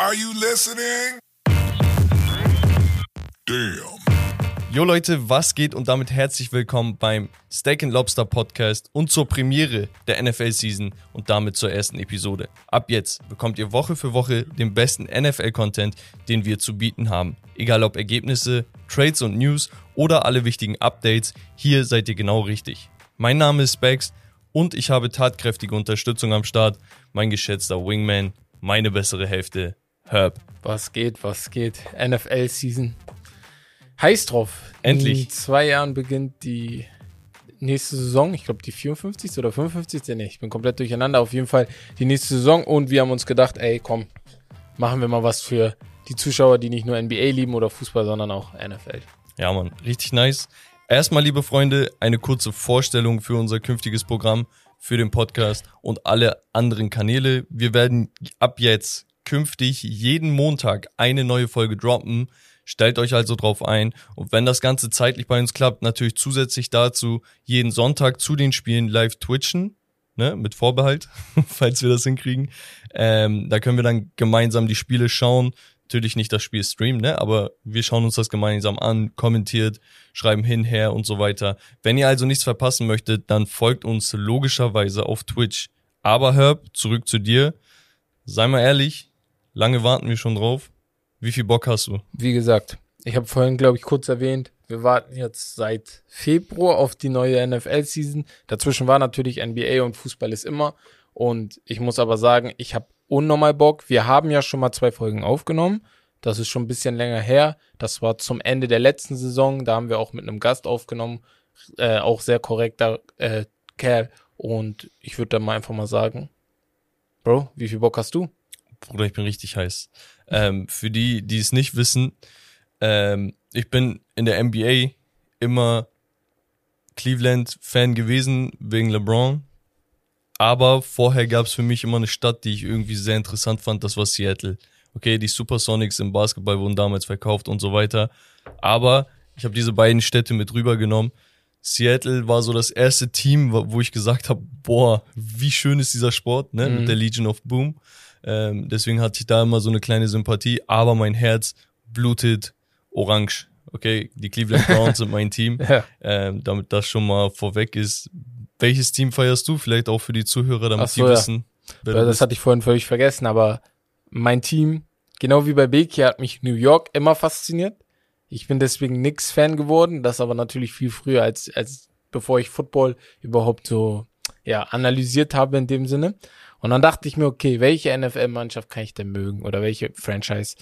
Are you listening? Damn. Jo Leute, was geht und damit herzlich willkommen beim Steak and Lobster Podcast und zur Premiere der NFL Season und damit zur ersten Episode. Ab jetzt bekommt ihr Woche für Woche den besten NFL Content, den wir zu bieten haben. Egal ob Ergebnisse, Trades und News oder alle wichtigen Updates, hier seid ihr genau richtig. Mein Name ist Specs und ich habe tatkräftige Unterstützung am Start. Mein geschätzter Wingman, meine bessere Hälfte, Herb. Was geht, was geht? NFL Season. Heiß drauf. Endlich. In zwei Jahren beginnt die nächste Saison. Ich glaube, die 54. oder 55. Nee, ich bin komplett durcheinander. Auf jeden Fall die nächste Saison. Und wir haben uns gedacht, ey, komm, machen wir mal was für die Zuschauer, die nicht nur NBA lieben oder Fußball, sondern auch NFL. Ja, Mann, richtig nice. Erstmal, liebe Freunde, eine kurze Vorstellung für unser künftiges Programm, für den Podcast und alle anderen Kanäle. Wir werden ab jetzt künftig jeden Montag eine neue Folge droppen. Stellt euch also drauf ein. Und wenn das Ganze zeitlich bei uns klappt, natürlich zusätzlich dazu jeden Sonntag zu den Spielen live twitchen. Ne, mit Vorbehalt, falls wir das hinkriegen. Ähm, da können wir dann gemeinsam die Spiele schauen. Natürlich nicht das Spiel streamen, ne? aber wir schauen uns das gemeinsam an, kommentiert, schreiben hin, her und so weiter. Wenn ihr also nichts verpassen möchtet, dann folgt uns logischerweise auf Twitch. Aber Herb, zurück zu dir. Sei mal ehrlich, lange warten wir schon drauf. Wie viel Bock hast du? Wie gesagt, ich habe vorhin, glaube ich, kurz erwähnt, wir warten jetzt seit Februar auf die neue NFL-Season. Dazwischen war natürlich NBA und Fußball ist immer. Und ich muss aber sagen, ich habe unnormal Bock. Wir haben ja schon mal zwei Folgen aufgenommen. Das ist schon ein bisschen länger her. Das war zum Ende der letzten Saison. Da haben wir auch mit einem Gast aufgenommen. Äh, auch sehr korrekter äh, Kerl. Und ich würde dann mal einfach mal sagen, Bro, wie viel Bock hast du? Bruder, ich bin richtig heiß. Ähm, für die, die es nicht wissen, ähm, ich bin in der NBA immer Cleveland-Fan gewesen wegen LeBron. Aber vorher gab es für mich immer eine Stadt, die ich irgendwie sehr interessant fand, das war Seattle. Okay, die Supersonics im Basketball wurden damals verkauft und so weiter. Aber ich habe diese beiden Städte mit rübergenommen. Seattle war so das erste Team, wo ich gesagt habe, boah, wie schön ist dieser Sport, ne, Mhm. mit der Legion of Boom. Ähm, deswegen hatte ich da immer so eine kleine Sympathie, aber mein Herz blutet orange. Okay, die Cleveland Browns sind mein Team. Ja. Ähm, damit das schon mal vorweg ist. Welches Team feierst du? Vielleicht auch für die Zuhörer, damit Ach so, ja. wissen. das bist. hatte ich vorhin völlig vergessen, aber mein Team, genau wie bei Beki, hat mich New York immer fasziniert. Ich bin deswegen Knicks-Fan geworden, das aber natürlich viel früher, als, als bevor ich Football überhaupt so ja, analysiert habe in dem Sinne. Und dann dachte ich mir, okay, welche NFL-Mannschaft kann ich denn mögen oder welche Franchise?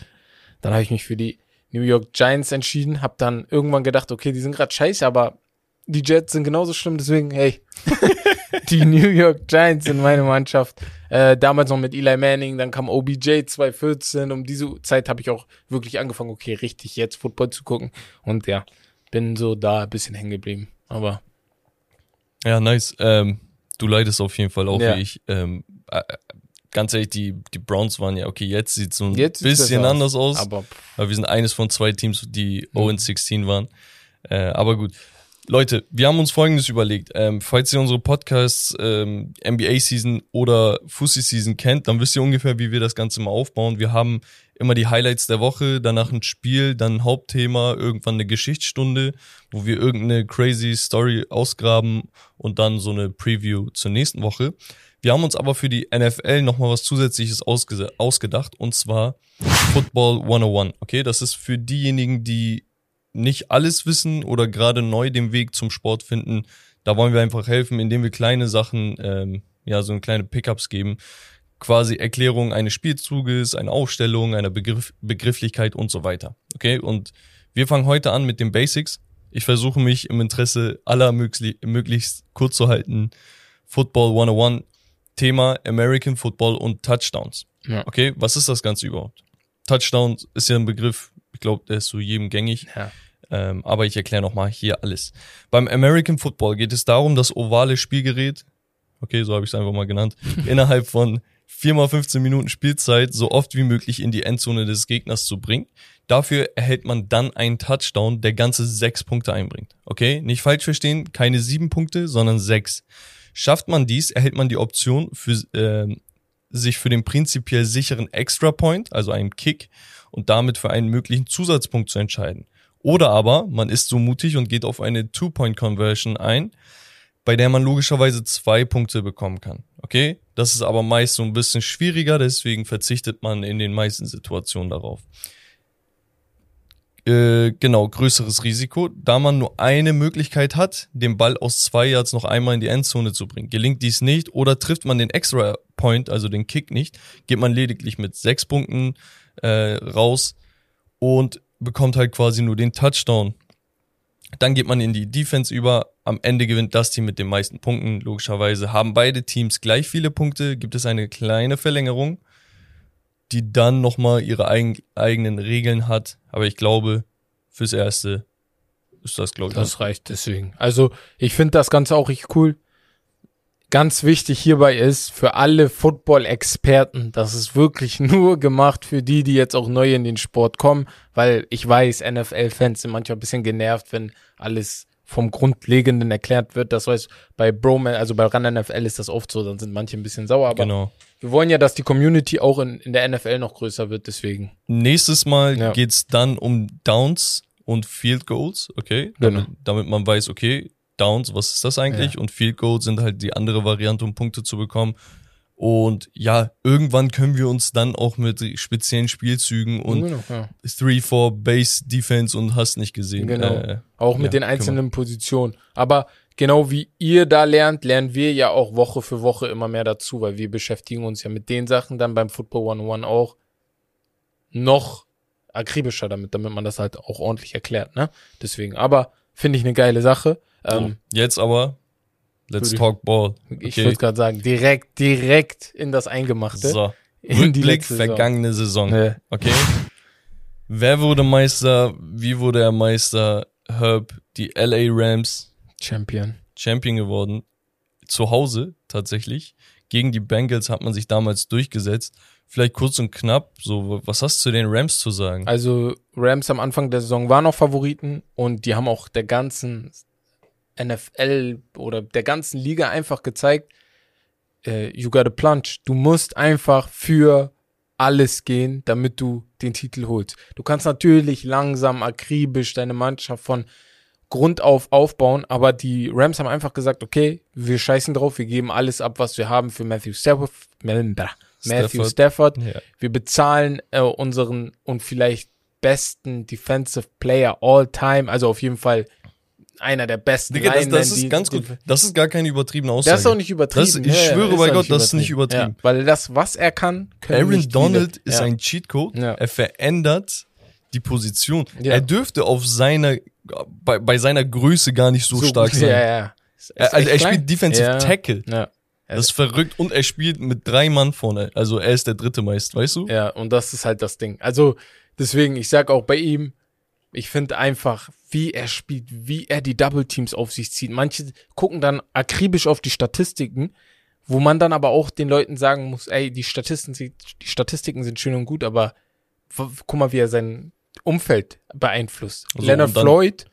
Dann habe ich mich für die New York Giants entschieden, habe dann irgendwann gedacht, okay, die sind gerade scheiße, aber die Jets sind genauso schlimm, deswegen, hey, die New York Giants sind meine Mannschaft. Äh, damals noch mit Eli Manning, dann kam OBJ 2014. Um diese Zeit habe ich auch wirklich angefangen, okay, richtig jetzt Football zu gucken. Und ja, bin so da ein bisschen hängen geblieben. Aber Ja, nice. Ähm, du leidest auf jeden Fall auch Ja. wie ich. Ähm, äh, ganz ehrlich, die, die Browns waren ja, okay, jetzt sieht so ein jetzt bisschen besser anders aus. Aber Aber wir sind eines von zwei Teams, die Mhm. 0-16 waren. Äh, aber gut. Leute, wir haben uns Folgendes überlegt. Ähm, falls ihr unsere Podcasts ähm, NBA-Season oder Fussi-Season kennt, dann wisst ihr ungefähr, wie wir das Ganze mal aufbauen. Wir haben immer die Highlights der Woche, danach ein Spiel, dann ein Hauptthema, irgendwann eine Geschichtsstunde, wo wir irgendeine crazy Story ausgraben und dann so eine Preview zur nächsten Woche. Wir haben uns aber für die NFL nochmal was Zusätzliches ausge ausgedacht und zwar Football 101. Okay, das ist für diejenigen, die nicht alles wissen oder gerade neu den Weg zum Sport finden. Da wollen wir einfach helfen, indem wir kleine Sachen, ähm, ja, so eine kleine Pickups geben. Quasi Erklärung eines Spielzuges, eine Aufstellung, einer Begriff, Begrifflichkeit und so weiter. Okay, und wir fangen heute an mit den Basics. Ich versuche mich im Interesse aller möglich, möglichst kurz zu halten. Football 101, Thema American Football und Touchdowns. Ja. Okay, was ist das Ganze überhaupt? Touchdown ist ja ein Begriff, ich glaube, der ist so jedem gängig. ja, Ähm, aber ich erkläre nochmal hier alles. Beim American Football geht es darum, das ovale Spielgerät, okay, so habe ich es einfach mal genannt, innerhalb von 4 mal 15 Minuten Spielzeit so oft wie möglich in die Endzone des Gegners zu bringen. Dafür erhält man dann einen Touchdown, der ganze sechs Punkte einbringt. Okay, nicht falsch verstehen, keine sieben Punkte, sondern sechs. Schafft man dies, erhält man die Option für, ähm, sich für den prinzipiell sicheren Extra Point, also einen Kick, und damit für einen möglichen Zusatzpunkt zu entscheiden. Oder aber man ist so mutig und geht auf eine Two-Point-Conversion ein, bei der man logischerweise zwei Punkte bekommen kann. Okay? Das ist aber meist so ein bisschen schwieriger, deswegen verzichtet man in den meisten Situationen darauf. Äh, genau, größeres Risiko, da man nur eine Möglichkeit hat, den Ball aus zwei Yards noch einmal in die Endzone zu bringen. Gelingt dies nicht oder trifft man den Extra Point, also den Kick nicht, geht man lediglich mit sechs Punkten äh, raus und bekommt halt quasi nur den Touchdown. Dann geht man in die Defense über. Am Ende gewinnt das Team mit den meisten Punkten. Logischerweise haben beide Teams gleich viele Punkte. Gibt es eine kleine Verlängerung die dann nochmal ihre eigen, eigenen Regeln hat. Aber ich glaube, fürs Erste ist das, glaube ich. Das reicht deswegen. Also ich finde das Ganze auch richtig cool. Ganz wichtig hierbei ist für alle Football-Experten, das ist wirklich nur gemacht für die, die jetzt auch neu in den Sport kommen, weil ich weiß, NFL-Fans sind manchmal ein bisschen genervt, wenn alles vom Grundlegenden erklärt wird. Das heißt, bei Broman, also bei Run NFL ist das oft so, dann sind manche ein bisschen sauer, aber Genau. wir wollen ja, dass die Community auch in, in der NFL noch größer wird, deswegen. Nächstes Mal Ja. geht's dann um Downs und Field Goals, okay? Genau. Damit, damit man weiß, okay, Downs, was ist das eigentlich? Ja. Und Field Goals sind halt die andere Variante, um Punkte zu bekommen. Und ja, irgendwann können wir uns dann auch mit speziellen Spielzügen und genau, ja. 3-4 Base Defense und hast nicht gesehen. Genau. Äh, Auch mit ja, den einzelnen Positionen. Aber genau wie ihr da lernt, lernen wir ja auch Woche für Woche immer mehr dazu, weil wir beschäftigen uns ja mit den Sachen dann beim Football 101 auch noch akribischer damit, damit man das halt auch ordentlich erklärt, ne? Deswegen, aber finde ich eine geile Sache. So. Ähm, Jetzt aber, let's ich- talk ball. Ich würde gerade sagen, direkt, direkt in das Eingemachte. So. Rückblick vergangene Saison. Ne. Okay. Wer wurde Meister? Wie wurde er Meister? Herb, die LA Rams, Champion. Champion geworden. Zu Hause tatsächlich. Gegen die Bengals hat man sich damals durchgesetzt. Vielleicht kurz und knapp, so, was hast du zu den Rams zu sagen? Also Rams am Anfang der Saison waren noch Favoriten und die haben auch der ganzen NFL oder der ganzen Liga einfach gezeigt, äh, you gotta plunge. Du musst einfach für alles gehen, damit du den Titel holst. Du kannst natürlich langsam, akribisch deine Mannschaft von Grund auf aufbauen, aber die Rams haben einfach gesagt, okay, wir scheißen drauf, wir geben alles ab, was wir haben für Matthew Stafford. Matthew Stafford. Ja. Wir bezahlen äh, unseren und vielleicht besten Defensive Player all time, also auf jeden Fall einer der besten Digga, das, das ist die- ganz gut. Das ist gar keine übertriebene Aussage. Das ist auch nicht übertrieben. Das, ich Ja, schwöre bei Gott, das ist nicht übertrieben. Ja, weil das, was er kann, können Aaron nicht Donald viele. ist ja. ein Cheatcode. Ja. Er verändert die Position. Ja. Er dürfte auf seiner, bei, bei seiner Größe gar nicht so, stark gut. sein. Ja, ja. Er, also er klein. spielt Defensive ja. Tackle. Ja. Das ist verrückt. Und er spielt mit drei Mann vorne. Also er ist der dritte meist, weißt du? Ja, und das ist halt das Ding. Also deswegen, ich sag auch bei ihm, ich finde einfach, wie er spielt, wie er die Double Teams auf sich zieht. Manche gucken dann akribisch auf die Statistiken, wo man dann aber auch den Leuten sagen muss, ey, die Statistiken, die Statistiken sind schön und gut, aber guck mal, wie er sein Umfeld beeinflusst. Also, Leonard dann- Floyd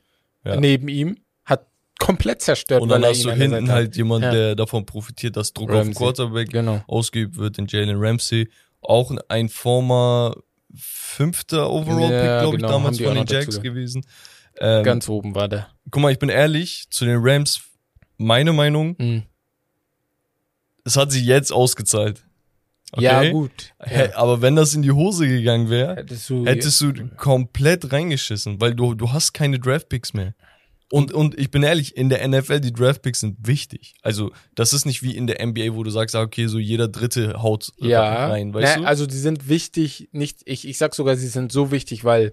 Ja. neben ihm hat komplett zerstört, Und dann weil er hast ihn du hinten halt jemand, Ja. der davon profitiert, dass Druck auf den Ramsey. Quarterback Genau. ausgeübt wird, in Jalen Ramsey. Auch ein former fünfter Overall-Pick, Ja, glaube ich, genau, damals von den Jacks gewesen. Ähm, Ganz oben war der. guck mal, ich bin ehrlich, zu den Rams, meine Meinung, Mhm. es hat sich jetzt ausgezahlt. Okay? Ja, gut. Hä, aber wenn das in die Hose gegangen wäre, Hättest du, hättest du komplett reingeschissen, weil du, du hast keine Draftpicks mehr. Und, und ich bin ehrlich, in der NFL, die Draftpicks sind wichtig. Also, das ist nicht wie in der NBA, wo du sagst, ah, okay, so jeder Dritte haut ja, rein, weißt ne, du? Also die sind wichtig, nicht, ich, ich sag sogar, sie sind so wichtig, weil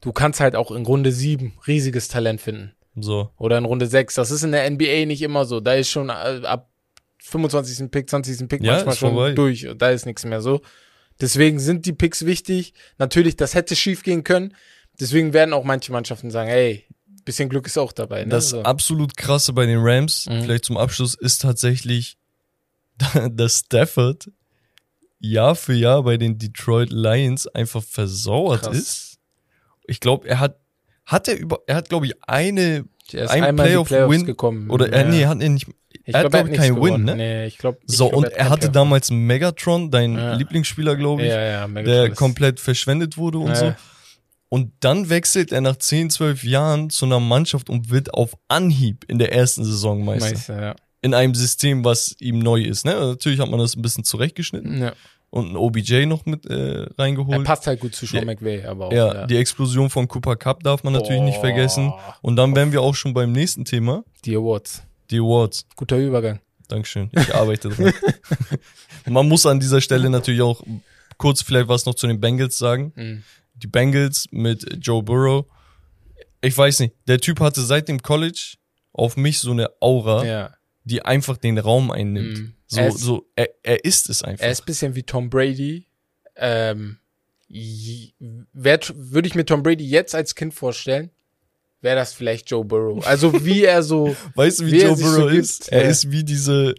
du kannst halt auch in Runde 7 riesiges Talent finden. So. Oder in Runde 6. Das ist in der NBA nicht immer so. Da ist schon äh, ab 25. Pick, 20. Pick Ja, manchmal schon vorbei. durch. Da ist nichts mehr so. Deswegen sind die Picks wichtig. Natürlich, das hätte schief gehen können. Deswegen werden auch manche Mannschaften sagen, hey, bisschen Glück ist auch dabei. Ne? Das so. absolut krasse bei den Rams, Mhm. vielleicht zum Abschluss, ist tatsächlich, dass Stafford Jahr für Jahr bei den Detroit Lions einfach versauert Krass. ist. Ich glaube, er hat, hat er über, er hat, glaube ich, eine Er ist ein einmal in die Playoff Playoffs Win gekommen. oder er, Ja. nee, hat er nicht. Ich er hat, glaub, glaub ich, nichts keinen Win, ne? Nee, ich glaube. So, und er hatte damals Megatron, dein Ja. Lieblingsspieler, glaube ich, ja, der komplett verschwendet wurde und so. Und dann wechselt er nach 10, 12 Jahren zu einer Mannschaft und wird auf Anhieb in der ersten Saison Meister. Meister, ja. In einem System, was ihm neu ist. Ne? Natürlich hat man das ein bisschen zurechtgeschnitten ja. und einen OBJ noch mit äh, Er reingeholt. passt halt gut zu Sean Ja. McVay, aber auch. Ja, die Explosion von Cooper Cup darf man natürlich nicht Boah. vergessen. Und dann wären wir auch schon beim nächsten Thema, die Awards. die Awards. Guter Übergang. Dankeschön. Ich arbeite dran. Man muss an dieser Stelle natürlich auch kurz vielleicht was noch zu den Bengals sagen. Mhm. Die Bengals mit Joe Burrow. Ich weiß nicht, der Typ hatte seit dem College auf mich so eine Aura, Ja. die einfach den Raum einnimmt. Mhm. So, Er ist- so, er, er ist es einfach. Er ist ein bisschen wie Tom Brady. Ähm, Würde ich mir Tom Brady jetzt als Kind vorstellen, wäre das vielleicht Joe Burrow. Also wie er so. weißt du, wie, wie Joe sich so Burrow gibt? ist? Er ist wie diese,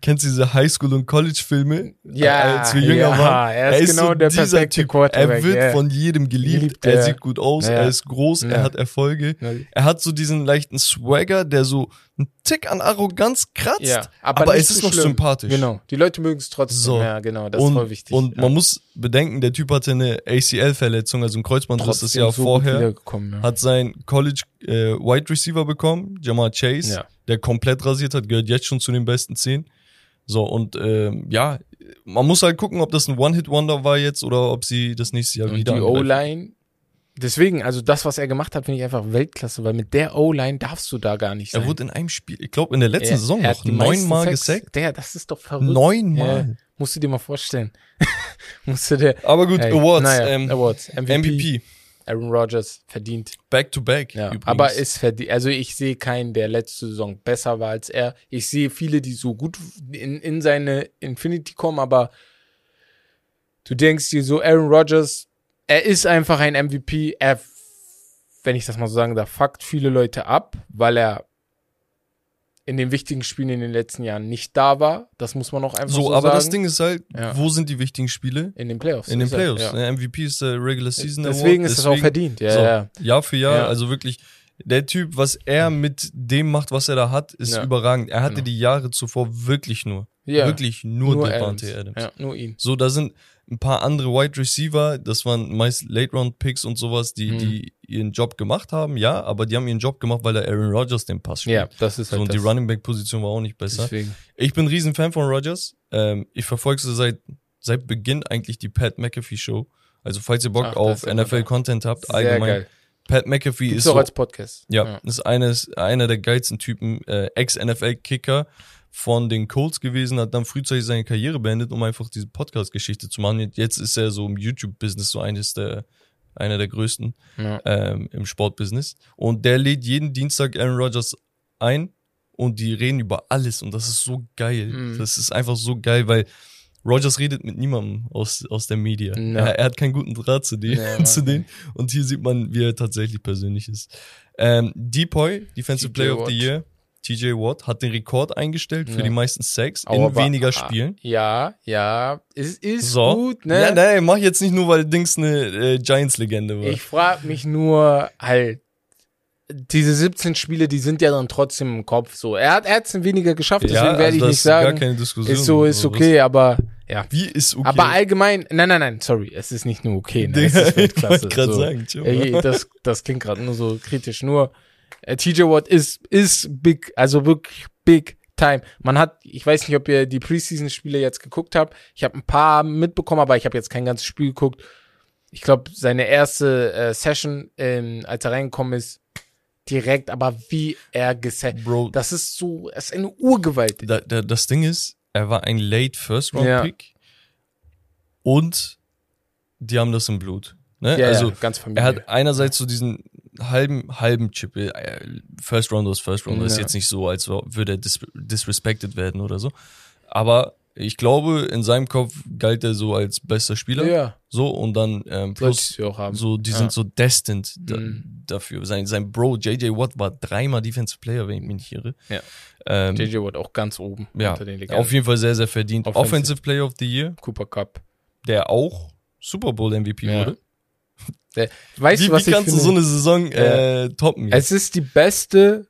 kennst du diese Highschool- und College-Filme? Ja, als wir jünger ja, waren. er ist genau so der perfekte Typ. Quarterback, Er wird ja. von jedem geliebt. Geliebt, er ja. sieht gut aus, Ja. er ist groß, er hat Erfolge. Er hat so diesen leichten Swagger, der so einen Tick an Arroganz kratzt, aber, aber, es ist noch schlimm. sympathisch. Genau. Die Leute mögen es trotzdem. So. Ja, genau. Das und, ist voll wichtig. Und man muss bedenken, der Typ hatte eine ACL-Verletzung, also ein Kreuzbandriss das Jahr so vorher. Hat sein College äh, Wide Receiver bekommen, Jamal Chase, Ja. Der komplett rasiert hat, gehört jetzt schon zu den besten zehn. So, und ähm, ja, man muss halt gucken, ob das ein One-Hit-Wonder war jetzt oder ob sie das nächste Jahr Und wieder die. O-Line. Deswegen, also das, was er gemacht hat, finde ich einfach Weltklasse, weil mit der O-Line darfst du da gar nicht sein. Er wurde in einem Spiel, ich glaube in der letzten Er- Saison er noch neunmal gesackt. Der, das ist doch verrückt. Neunmal. Ja, musst du dir mal vorstellen. musst du dir. Aber gut, Hey, Awards. naja, ähm, Awards. MVP, MVP. Aaron Rodgers verdient. Back to back. Ja, übrigens. aber ist verdient. Also ich sehe keinen, der letzte Saison besser war als er. Ich sehe viele, die so gut in, in seine Infinity kommen, aber du denkst dir so, Aaron Rodgers, er ist einfach ein MVP. Er, wenn ich das mal so sagen darf, fuckt viele Leute ab, weil er in den wichtigen Spielen in den letzten Jahren nicht da war. Das muss man auch einfach so, so, aber sagen. das Ding ist halt, Ja. wo sind die wichtigen Spiele? in den Playoffs. In den Playoffs. ja. Der MVP ist der Regular Season Deswegen Award. ist es auch verdient. Ja, so, ja. Jahr für Jahr, Ja. also wirklich, der Typ, was er mit dem macht, was er da hat, ist Ja. überragend. Er hatte Genau. die Jahre zuvor wirklich nur, ja. wirklich nur, nur Devante Adams. Adams. Ja, nur ihn. So, da sind ein paar andere Wide Receiver, das waren meist Late-Round-Picks und sowas, die, Mhm. die ihren Job gemacht haben, ja, aber die haben ihren Job gemacht, weil der Aaron Rodgers den Pass spielt. Ja, das ist So, halt und die. Running Back-Position war auch nicht besser. Deswegen. Ich bin ein riesen Fan von Rodgers. Ähm, ich verfolge sie seit, seit Beginn eigentlich die Pat McAfee Show. Also falls ihr Bock Ach, auf NFL-Content habt, Sehr allgemein. geil. Pat McAfee Gibt's ist auch so, als Podcast. ja, ist eines, einer der geilsten Typen, äh, Ex-NFL-Kicker von den Colts gewesen, hat dann frühzeitig seine Karriere beendet, um einfach diese Podcast-Geschichte zu machen. Jetzt ist er so im YouTube-Business so eines der, einer der größten Ja. ähm, im Sportbusiness. Und der lädt jeden Dienstag Aaron Rodgers ein und die reden über alles und das ist so geil. Mhm. Das ist einfach so geil, weil Rodgers redet mit niemandem aus, aus der Media. Ja. Er, er hat keinen guten Draht zu, die, Ja, zu denen. Und hier sieht man, wie er tatsächlich persönlich ist. Ähm, Depoy, Defensive Player of the. Year, TJ Watt, hat den Rekord eingestellt für Ja. die meisten Sacks Aber in wa- weniger ah, Spielen. Ja, ja. Es ist So. gut, ne? Ja, nein, mach jetzt nicht nur, weil Dings eine äh, Giants-Legende war. Ich frage mich nur halt, diese 17 Spiele, die sind ja dann trotzdem im Kopf so. Er hat hat's weniger geschafft, deswegen werde also ich das nicht ist Gar sagen. keine Diskussion. Ist so, ist was- okay, aber ja. Wie ist okay? Aber allgemein, nein, nein, nein, sorry, es ist nicht nur okay, ne? Es Digga, ist ich Weltklasse. wollte gerade so. sagen, chill Ey, das, das klingt gerade nur so kritisch. Nur TJ Watt ist, ist big, also wirklich big time. Man hat, ich weiß nicht, ob ihr die Preseason-Spiele jetzt geguckt habt. Ich habe ein paar mitbekommen, aber ich habe jetzt kein ganzes Spiel geguckt. Ich glaube, seine erste äh, Session, ähm, als er reingekommen ist, direkt, aber wie er gesetzt. Bro, Das ist so, es ist eine Urgewalt. da, da, das Ding ist, er war ein Late First Round Ja. Pick und die haben das im Blut. Ne? Ja, also ja, ganz er familiär. hat einerseits so diesen halben halben Chip. äh, First Rounder ist First Rounder ist Ja. jetzt nicht so, als würde er dis disrespected werden oder so. Aber ich glaube, in seinem Kopf galt er so als bester Spieler. ja, So und dann ähm, plus so, die Ja. sind so destined da, Mhm. dafür. Sein, sein Bro JJ Watt war dreimal Defensive Player, wenn ich mich nicht irre. Ja. Ähm, JJ Watt auch ganz oben ja, unter den Legenden. auf jeden Fall sehr, sehr verdient. Offensive. Offensive, Player of the Year, Cooper Cup. der auch Super Bowl MVP Ja. wurde. Der, weißt Wie, du, was wie ich kannst finde? du so eine Saison äh, toppen? jetzt? Es ist die beste,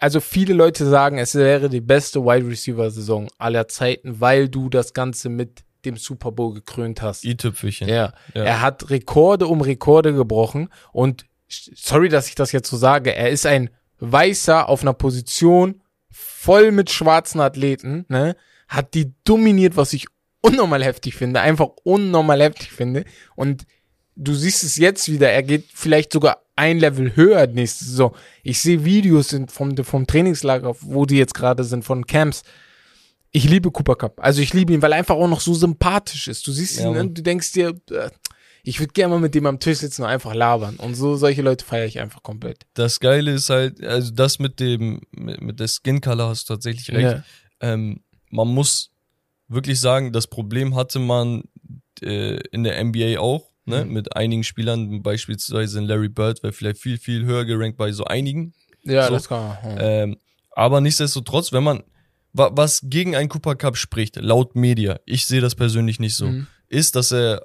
also viele Leute sagen, es wäre die beste Wide Receiver Saison aller Zeiten, weil du das Ganze mit dem Super Bowl gekrönt hast. i-Tüpfelchen. Ja. Ja. Er hat Rekorde um Rekorde gebrochen und sorry, dass ich das jetzt so sage, er ist ein Weißer auf einer Position voll mit schwarzen Athleten, ne? Hat die dominiert, was ich unnormal heftig finde, einfach unnormal heftig finde und du siehst es jetzt wieder, er geht vielleicht sogar ein Level höher nächste Saison. Ich sehe Videos vom, vom Trainingslager, wo die jetzt gerade sind, von Camps. Ich liebe Cooper Cup. Also ich liebe ihn, weil er einfach auch noch so sympathisch ist. Du siehst Ja, ihn und du denkst dir, äh, ich würde gerne mal mit dem am Tisch sitzen und einfach labern. Und so solche Leute feiere ich einfach komplett. Das Geile ist halt, also das mit dem, mit, mit der Skin Color hast du tatsächlich recht. Ja. Ähm, man muss wirklich sagen, das Problem hatte man äh, in der NBA auch, ne? Mhm. Mit einigen Spielern, beispielsweise in Larry Bird, war vielleicht viel, viel höher gerankt bei so einigen. Ja, So. das kann man. hm. Ähm, aber nichtsdestotrotz, wenn man, wa was gegen einen Cooper Cup spricht, laut Media, ich sehe das persönlich nicht so, Mhm. ist, dass er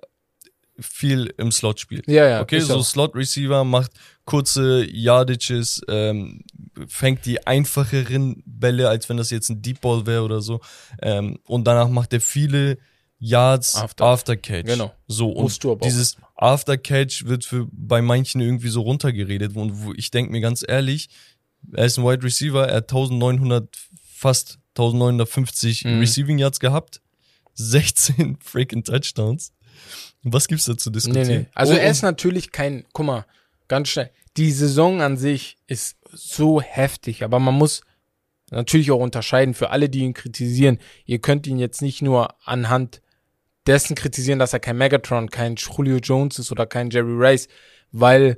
viel im Slot spielt. Ja, ja. Okay, so auch. Slot Receiver macht kurze Yardages, ähm, fängt die einfacheren Bälle, als wenn das jetzt ein Deep Ball wäre oder so. Ähm, und danach macht er viele Yards After. after, Catch. Genau. So und Musst du aber auch. dieses After Catch wird für bei manchen irgendwie so runtergeredet und wo ich denke mir ganz ehrlich, er ist ein Wide Receiver, er hat 1900 fast 1950 Mhm. Receiving Yards gehabt, 16 freaking Touchdowns. Was gibt's da zu Nee, diskutieren? nee. Also Und- er ist natürlich kein, guck mal, ganz schnell. Die Saison an sich ist so heftig, aber man muss natürlich auch unterscheiden für alle, die ihn kritisieren. Ihr könnt ihn jetzt nicht nur anhand dessen kritisieren, dass er kein Megatron, kein Julio Jones ist oder kein Jerry Rice, weil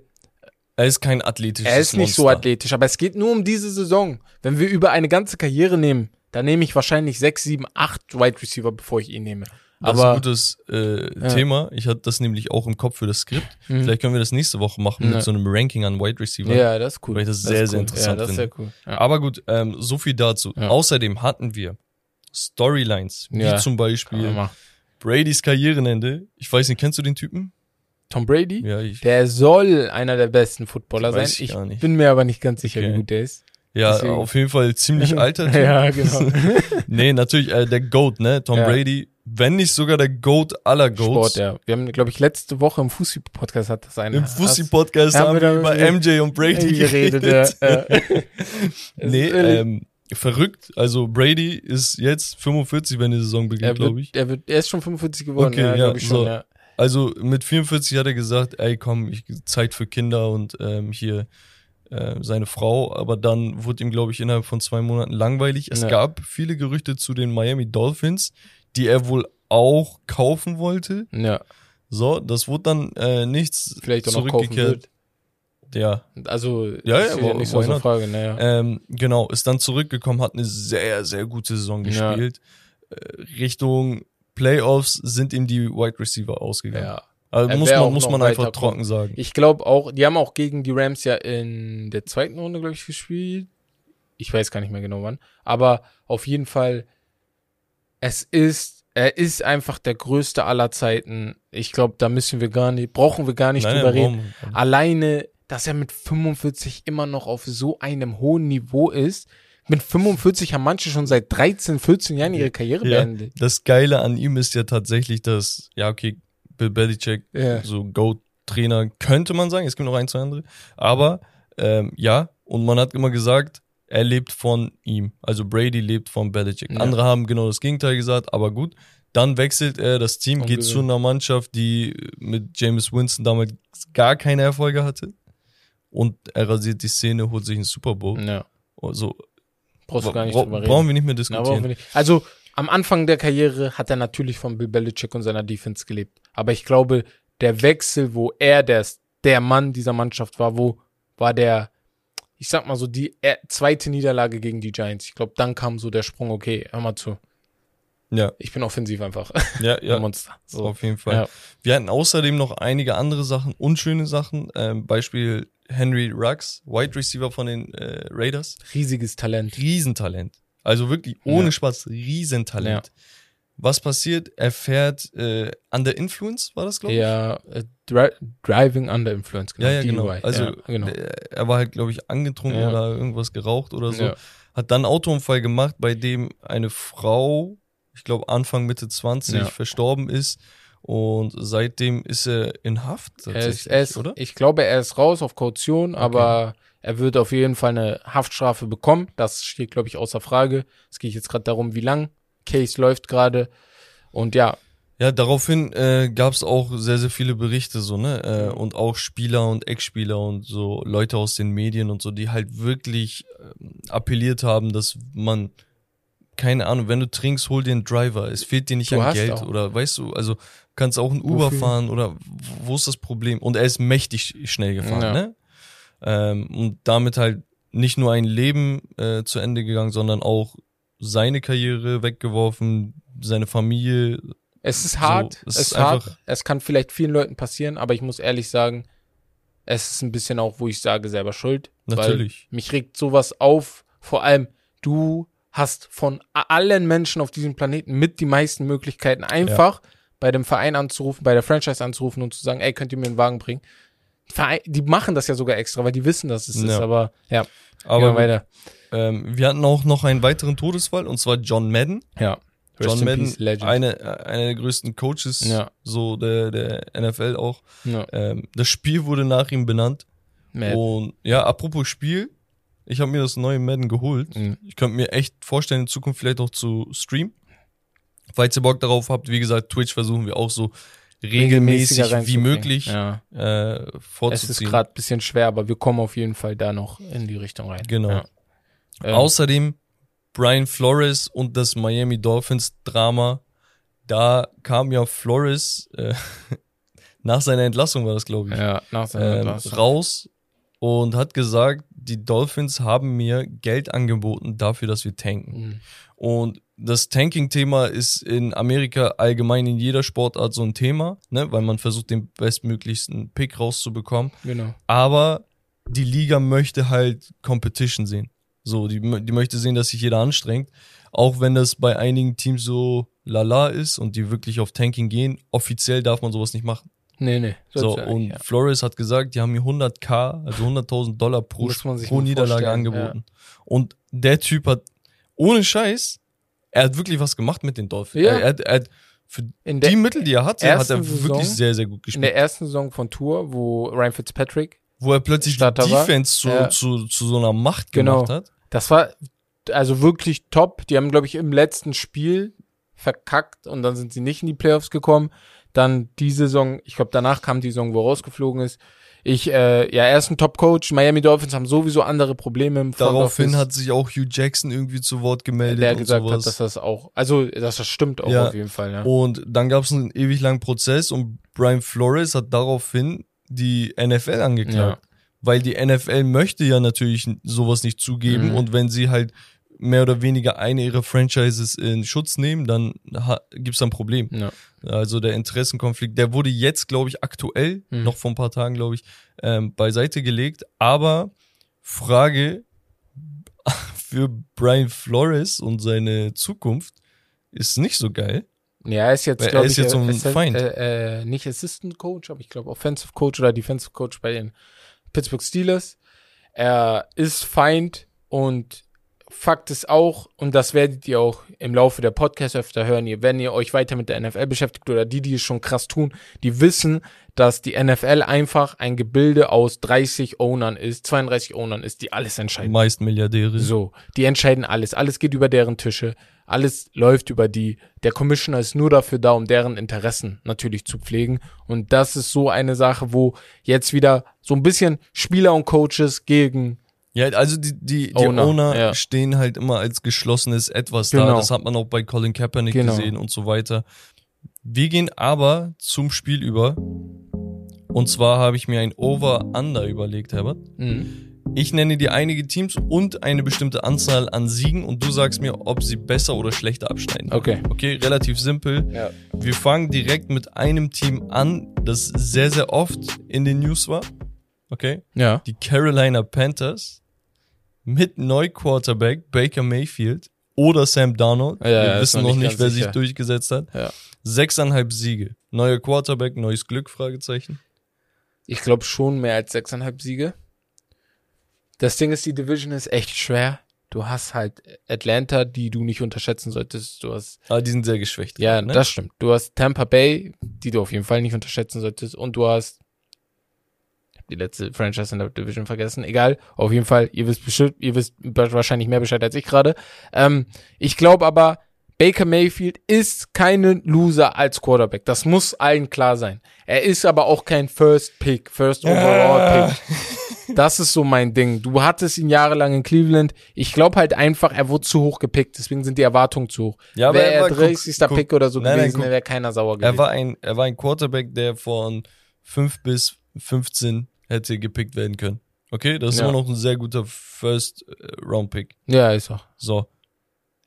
Er ist kein athletisches er ist nicht so Monster. athletisch, aber es geht nur um diese Saison. Wenn wir über eine ganze Karriere nehmen, dann nehme ich wahrscheinlich sechs, sieben, acht Wide Receiver, bevor ich ihn nehme. Das aber ist ein gutes äh, Ja. Thema. Ich hatte das nämlich auch im Kopf für das Skript. Mhm. Vielleicht können wir das nächste Woche machen Ja. mit so einem Ranking an Wide Receiver. ja, das ist cool. Weil ich das Das sehr, ist sehr cool. interessant Ja, das ist sehr cool. Ja. Aber gut, ähm, so viel dazu. Außerdem hatten wir Storylines, wie zum Beispiel. Bradys Karrierenende. Ich weiß nicht, kennst du den Typen? Tom Brady? Ja, ich, Der soll einer der besten Footballer sein. Ich Ich bin mir aber nicht ganz sicher, Okay. wie gut der ist. ja deswegen- auf jeden Fall ziemlich alter Typ. ja, genau. Nee, natürlich äh, der GOAT, ne? Tom Ja. Brady, wenn nicht sogar der GOAT aller GOATs. Sport, ja. Wir haben, glaube ich, letzte Woche im Fußball-Podcast hat das einer. Im Fussi-Podcast Ja, haben wir über MJ und Brady geredet. geredet. ja. Nee, ähm, verrückt. Also Brady ist jetzt 45, wenn die Saison beginnt, glaube ich. er, wird, er ist schon 45 geworden, Okay, ja, ja, glaube ich schon, so. ja. Also mit 44 hat er gesagt, ey komm, ich Zeit für Kinder und ähm, hier äh, seine Frau. Aber dann wurde ihm, glaube ich, innerhalb von zwei Monaten langweilig. Es Ja. gab viele Gerüchte zu den Miami Dolphins, die er wohl auch kaufen wollte. Ja, So, das wurde dann äh, nichts vielleicht auch zurückgekehrt. Ja, Also, Ja, ist ja, ja nicht so eine? Frage, naja. Ähm, genau, ist dann zurückgekommen, hat eine sehr, sehr gute Saison Ja. gespielt. Äh, Richtung Playoffs sind ihm die Wide Receiver ausgegangen. ja. Also muss man, muss man einfach trocken sagen. Ich glaube auch, die haben auch gegen die Rams ja in der zweiten Runde, glaube ich, gespielt. Ich weiß gar nicht mehr genau wann. Aber auf jeden Fall, es ist, er ist einfach der größte aller Zeiten. Ich glaube, da müssen wir gar nicht, brauchen wir gar nicht Nein, drüber reden. Alleine, dass er mit 45 immer noch auf so einem hohen Niveau ist. Mit 45 haben manche schon seit 13, 14 Jahren ihre Karriere Ja, beendet. das Geile an ihm ist ja tatsächlich, dass, ja, okay, Bill Belichick, Ja. so Go-Trainer, könnte man sagen, es gibt noch ein, zwei andere, aber ähm, ja, und man hat immer gesagt, er lebt von ihm. Also Brady lebt von Belichick. Ja. Andere haben genau das Gegenteil gesagt, aber gut. Dann wechselt er das Team, geht zu einer Mannschaft, die mit James Winston damals gar keine Erfolge hatte. Und er rasiert die Szene, holt sich einen Super Bowl. Ja. Also, Brauchst du gar nicht bra drüber reden. brauchen wir nicht mehr Na, diskutieren. wir nicht. Also am Anfang der Karriere hat er natürlich von Bill Belichick und seiner Defense gelebt. Aber ich glaube, der Wechsel, wo er der, der Mann dieser Mannschaft war, wo war der, ich sag mal so, die zweite Niederlage gegen die Giants. Ich glaube, dann kam so der Sprung, okay, hör mal zu. ja, Ich bin offensiv einfach. ja, Ein ja. Monster. So. Auf jeden Fall. Ja. Wir hatten außerdem noch einige andere Sachen, unschöne Sachen. Ähm, Beispiel Henry Ruggs, Wide Receiver von den äh, Raiders. Riesiges Talent. Riesentalent. Also wirklich ohne Ja. Spaß, Riesentalent. Was passiert? Er fährt äh, under influence, war das, glaube ich? Ja, äh, dri Driving Under Influence, ja, ja, genau. DUI. Also ja, genau. der- er war halt, glaube ich, angetrunken Ja. oder irgendwas geraucht oder so. Ja. Hat dann einen Autounfall gemacht, bei dem eine Frau, ich glaube Anfang Mitte 20, Ja. verstorben ist. Und seitdem ist er in Haft Er tatsächlich, ist, er ist, oder? Ich glaube, er ist raus auf Kaution, aber er wird auf jeden Fall eine Haftstrafe bekommen. Das steht, glaube ich, außer Frage. Es geht jetzt gerade darum, wie lang. Case läuft gerade. Und ja, Ja, daraufhin äh, gab es auch sehr, sehr viele Berichte so, ne? Äh, und auch Spieler und Ex-Spieler und so Leute aus den Medien und so, die halt wirklich ähm, appelliert haben, dass man, keine Ahnung, wenn du trinkst, hol dir einen Driver. Es fehlt dir nicht Du an Geld auch. oder weißt du, also kannst auch ein Uber Wofür? fahren oder wo ist das Problem? Und er ist mächtig schnell gefahren, Ja. ne? Ähm, und damit halt nicht nur ein Leben äh, zu Ende gegangen, sondern auch seine Karriere weggeworfen, seine Familie, es ist hart. es es ist hart. Es kann vielleicht vielen Leuten passieren, aber ich muss ehrlich sagen, es ist ein bisschen auch, wo ich sage, selber schuld. Natürlich. Weil mich regt sowas auf. Vor allem, du hast von allen Menschen auf diesem Planeten mit die meisten Möglichkeiten, einfach bei dem Verein anzurufen, bei der Franchise anzurufen und zu sagen, ey, könnt ihr mir einen Wagen bringen? Verein, die machen das ja sogar extra, weil die wissen, dass es ist. Ja. Aber ja, Aber weiter. ähm, wir hatten auch noch einen weiteren Todesfall und zwar John Madden. Ja. John Madden, peace, eine, einer der größten Coaches Ja. so der, der NFL auch. ja. Ähm, das Spiel wurde nach ihm benannt. Madden. Und ja, apropos Spiel, ich habe mir das neue Madden geholt. Mhm. Ich könnte mir echt vorstellen, in Zukunft vielleicht auch zu streamen. Falls ihr Bock darauf habt, wie gesagt, Twitch versuchen wir auch so regelmäßig wie möglich Ja. äh, Es ist vorzuziehen. gerade ein bisschen schwer, aber wir kommen auf jeden Fall da noch in die Richtung rein. Genau. Ja. Ähm, Außerdem Brian Flores und das Miami Dolphins Drama. Da kam ja Flores äh, nach seiner Entlassung war das, glaube ich, ja, nach seiner ähm, Entlassung. raus und hat gesagt, die Dolphins haben mir Geld angeboten dafür, dass wir tanken. Mhm. Und das Tanking-Thema ist in Amerika allgemein in jeder Sportart so ein Thema, ne, weil man versucht, den bestmöglichsten Pick rauszubekommen. Genau. Aber die Liga möchte halt Competition sehen. So, die, die möchte sehen, dass sich jeder anstrengt. Auch wenn das bei einigen Teams so lala ist und die wirklich auf Tanking gehen, offiziell darf man sowas nicht machen. Nee, nee. So, ja und ja. Flores hat gesagt, die haben mir 100k, also 100.000 Dollar pro, pro Niederlage angeboten. Und der Typ hat, ohne Scheiß, er hat wirklich was gemacht mit den Dolphins. Ja. Er, er hat für In die Mittel, die er hatte, hat er Saison- wirklich sehr, sehr gut in gespielt. der ersten Saison von Tour, wo Ryan Fitzpatrick, Wo er plötzlich die Starter war. Defense zu, Ja. zu, zu so einer Macht Genau. gemacht hat. das war also wirklich top. Die haben, glaube ich, im letzten Spiel verkackt und dann sind sie nicht in die Playoffs gekommen. Dann die Saison, ich glaube, danach kam die Saison, wo er rausgeflogen ist. Ich, äh, ja, er ist ein Top-Coach. Miami Dolphins haben sowieso andere Probleme im Front Daraufhin Office. hat sich auch Hugh Jackson irgendwie zu Wort gemeldet. der und gesagt sowas. hat, dass das auch, also dass das stimmt auch Ja. auf jeden Fall, ja. Und dann gab es einen ewig langen Prozess und Brian Flores hat daraufhin die NFL angeklagt. Weil die NFL möchte ja natürlich sowas nicht zugeben Mhm. und wenn sie halt mehr oder weniger eine ihrer Franchises in Schutz nehmen, dann gibt es ein Problem. Ja. Also der Interessenkonflikt, der wurde jetzt, glaube ich, aktuell, Mhm. noch vor ein paar Tagen, glaube ich, ähm, beiseite gelegt. Aber Frage für Brian Flores und seine Zukunft ist nicht so geil. Ja, er ist jetzt, er glaube ist ich, jetzt so ein Assi- Feind. Äh, äh, nicht Assistant Coach, aber ich glaube Offensive Coach oder Defensive Coach bei den Pittsburgh Steelers. Er ist Feind und Fakt ist auch, und das werdet ihr auch im Laufe der Podcasts öfter hören, ihr, wenn ihr euch weiter mit der NFL beschäftigt oder die, die es schon krass tun, die wissen, dass die NFL einfach ein Gebilde aus 30 Ownern ist, 32 Ownern ist, die alles entscheiden. Meist Milliardäre. So, die entscheiden alles. Alles geht über deren Tische. Alles läuft über die. Der Commissioner ist nur dafür da, um deren Interessen natürlich zu pflegen. Und das ist so eine Sache, wo jetzt wieder so ein bisschen Spieler und Coaches gegen Ja, also die, die, die Owner, Owner, ja. stehen halt immer als geschlossenes Etwas da. Genau. Das hat man auch bei Colin Kaepernick Genau. gesehen und so weiter. Wir gehen aber zum Spiel über. Und zwar habe ich mir ein Over-Under überlegt, Herbert. Mhm. Ich nenne dir einige Teams und eine bestimmte Anzahl an Siegen und du sagst mir, ob sie besser oder schlechter abschneiden. Okay. Okay, relativ simpel. Ja. Wir fangen direkt mit einem Team an, das sehr, sehr oft in den News war. Okay. Ja. Die Carolina Panthers mit Neu-Quarterback Baker Mayfield oder Sam Darnold. Ja, ja, Wir ist wissen noch nicht wer sicher. sich durchgesetzt hat. Ja. Sechseinhalb Siege. Neuer Quarterback, neues Glück, Fragezeichen. Ich glaube schon mehr als sechseinhalb Siege. Das Ding ist, die Division ist echt schwer. Du hast halt Atlanta, die du nicht unterschätzen solltest. Du hast, Aber die sind sehr geschwächt. ja, ne? das stimmt. Du hast Tampa Bay, die du auf jeden Fall nicht unterschätzen solltest. Und du hast, die letzte Franchise in der Division vergessen. Egal, auf jeden Fall, ihr wisst bestimmt, ihr wisst wahrscheinlich mehr Bescheid als ich gerade. Ähm, ich glaube aber, Baker Mayfield ist keine Loser als Quarterback. Das muss allen klar sein. Er ist aber auch kein First Pick, First Overall Pick. Das ist so mein Ding. Du hattest ihn jahrelang in Cleveland. Ich glaube halt einfach, er wurde zu hoch gepickt. Deswegen sind die Erwartungen zu hoch. Ja, Wäre er er war- guck- 30. guck- Pick oder so Nein, gewesen, wäre keiner sauer gewesen. Er war ein, er war ein Quarterback, der von 5 bis 15 hätte gepickt werden können. Okay, das ist Ja. immer noch ein sehr guter First äh, Round Pick. ja, ist auch. So.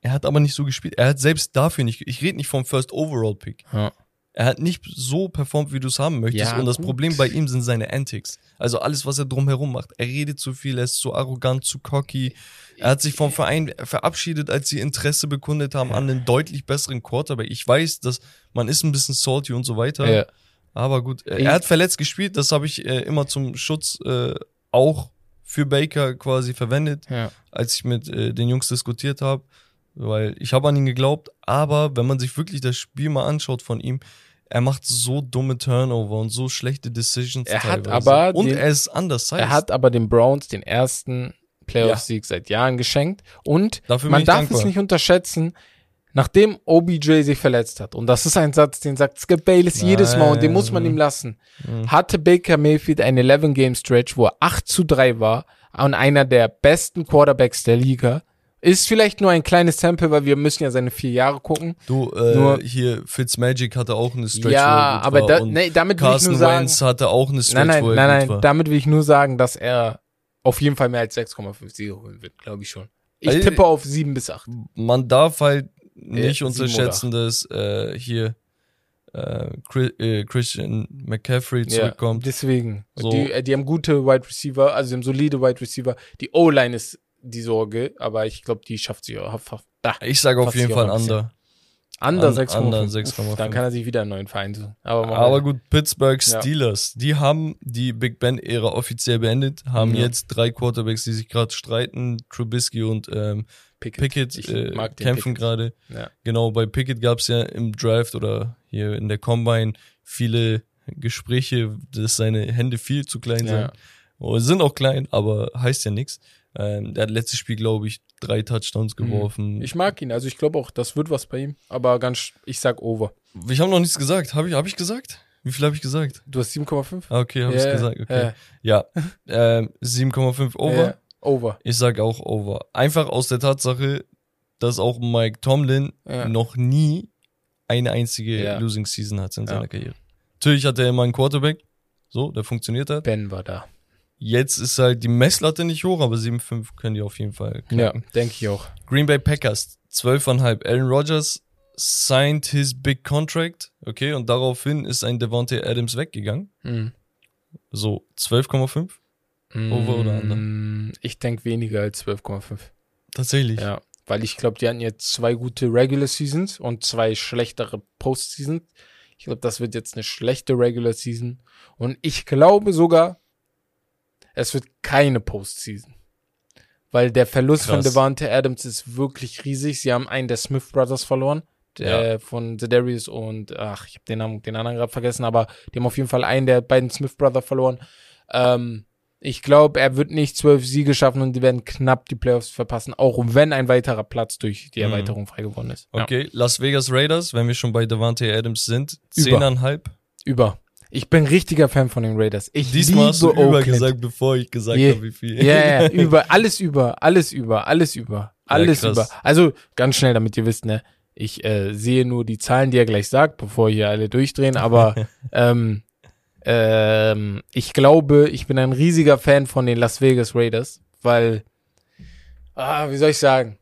Er hat aber nicht so gespielt. Er hat selbst dafür nicht, ich rede nicht vom First Overall Pick. Ja. Er hat nicht so performt, wie du es haben möchtest. Ja, und das gut. Problem bei ihm sind seine Antics. Also alles, was er drumherum macht. Er redet zu viel, er ist zu arrogant, zu cocky. Er hat sich vom Verein verabschiedet, als sie Interesse bekundet haben an einen deutlich besseren Quarterback. Ich weiß, dass man ist ein bisschen salty und so weiter. Ja. Aber gut, äh, er hat verletzt gespielt. Das habe ich äh, immer zum Schutz äh, auch für Baker quasi verwendet Ja. als ich mit äh, den Jungs diskutiert habe, weil ich habe an ihn geglaubt, aber wenn man sich wirklich das Spiel mal anschaut von ihm, er macht so dumme Turnover und so schlechte Decisions Er hat teilweise. aber und den- er ist anders Er hat aber den Browns den ersten Playoff-Sieg seit Jahren geschenkt. Und Dafür man darf dankbar. es nicht unterschätzen, nachdem OBJ sich verletzt hat, und das ist ein Satz, den sagt Skip Bayless jedes Mal und den muss man ihm lassen, Mhm. hatte Baker Mayfield einen 11-Game-Stretch, wo er 8 zu 3 war und einer der besten Quarterbacks der Liga. Ist vielleicht nur ein kleines Sample, weil wir müssen ja seine vier Jahre gucken. du äh, Nur- hier Fitzmagic hatte auch eine Stretch, ja, er aber da, nee, damit will ich Carson nur sagen, Wentz hatte auch eine Stretch, nein, nein, nein, nein, war. damit will ich nur sagen, dass er auf jeden Fall mehr als 6,5 Siege holen wird, glaube ich schon. Ich Also- tippe auf 7 bis 8. Man darf halt nicht sieben unterschätzen, dass äh, hier äh, äh, Christian McCaffrey zurückkommt. deswegen. So. Die, äh, die haben gute Wide Receiver, also die haben solide Wide Receiver. Die O-Line ist die Sorge, aber ich glaube, die schafft sie auch. Ah, Ich sage auf jeden Fall ein under. Under An- 6,5. Under Uff, 6,5. Dann kann er sich wieder einen neuen Verein suchen. Aber, Aber gut, Pittsburgh Ja. Steelers, die haben die Big Ben-Ära offiziell beendet, haben Ja. jetzt drei Quarterbacks, die sich gerade streiten, Trubisky und ähm, Pickett. Pickett Ich äh, mag den kämpfen gerade. Ja. Genau, bei Pickett gab es ja im Draft oder hier in der Combine viele Gespräche, dass seine Hände viel zu klein Ja. sind. Oh, sind auch klein, aber heißt ja nichts. Ähm, der hat letztes Spiel, glaube ich, drei Touchdowns geworfen. Mhm. Ich mag ihn, also ich glaube auch, das wird was bei ihm. Aber ganz, ich sag over. Ich habe noch nichts gesagt. Habe ich, hab ich gesagt? Wie viel habe ich gesagt? Du hast 7,5? Ah, Okay, habe ich Ja, gesagt. Okay. ja. Ja, ähm, 7,5 over. Ja, over. Ich sag auch over. Einfach aus der Tatsache, dass auch Mike Tomlin Ja. noch nie eine einzige Ja. Losing Season hatte in Ja. seiner Karriere. Natürlich hat er immer einen Quarterback, so, der funktioniert hat. Ben war da. Jetzt ist halt die Messlatte nicht hoch, aber 7,5 können die auf jeden Fall Ja, knacken. denke ich auch. Green Bay Packers, 12,5. Aaron Rodgers signed his big contract, okay, und daraufhin ist ein Devontae Adams weggegangen. Mhm. So, 12,5? Over oder under? Mm, Ich denke weniger als 12,5. Tatsächlich. Ja, weil ich glaube, die hatten jetzt zwei gute Regular Seasons und zwei schlechtere Postseasons. Ich glaube, das wird jetzt eine schlechte Regular Season. Und ich glaube sogar, es wird keine Postseason. Weil der Verlust von Krass. Devante Adams ist wirklich riesig. Sie haben einen der Smith Brothers verloren. Der von Zedarius und ach, ich habe den Namen, den anderen gerade vergessen, aber die haben auf jeden Fall einen der beiden Smith Brother verloren. Ähm, ich glaube, er wird nicht zwölf Siege schaffen und die werden knapp die Playoffs verpassen, auch wenn ein weiterer Platz durch die Mhm. Erweiterung frei geworden ist. Ja. Okay, Las Vegas Raiders, wenn wir schon bei Devante Adams sind, Über. 10,5. Über. Ich bin richtiger Fan von den Raiders. Ich Diesmal hast du liebe über Oakland. gesagt, bevor ich gesagt Je- habe, wie viel. Ja, ja, über, alles über, alles über, alles über, alles krass. über. Also ganz schnell, damit ihr wisst, ne, ich äh, sehe nur die Zahlen, die er gleich sagt, bevor hier alle durchdrehen, aber ähm, ähm, ich glaube, ich bin ein riesiger Fan von den Las Vegas Raiders, weil, ah, wie soll ich sagen,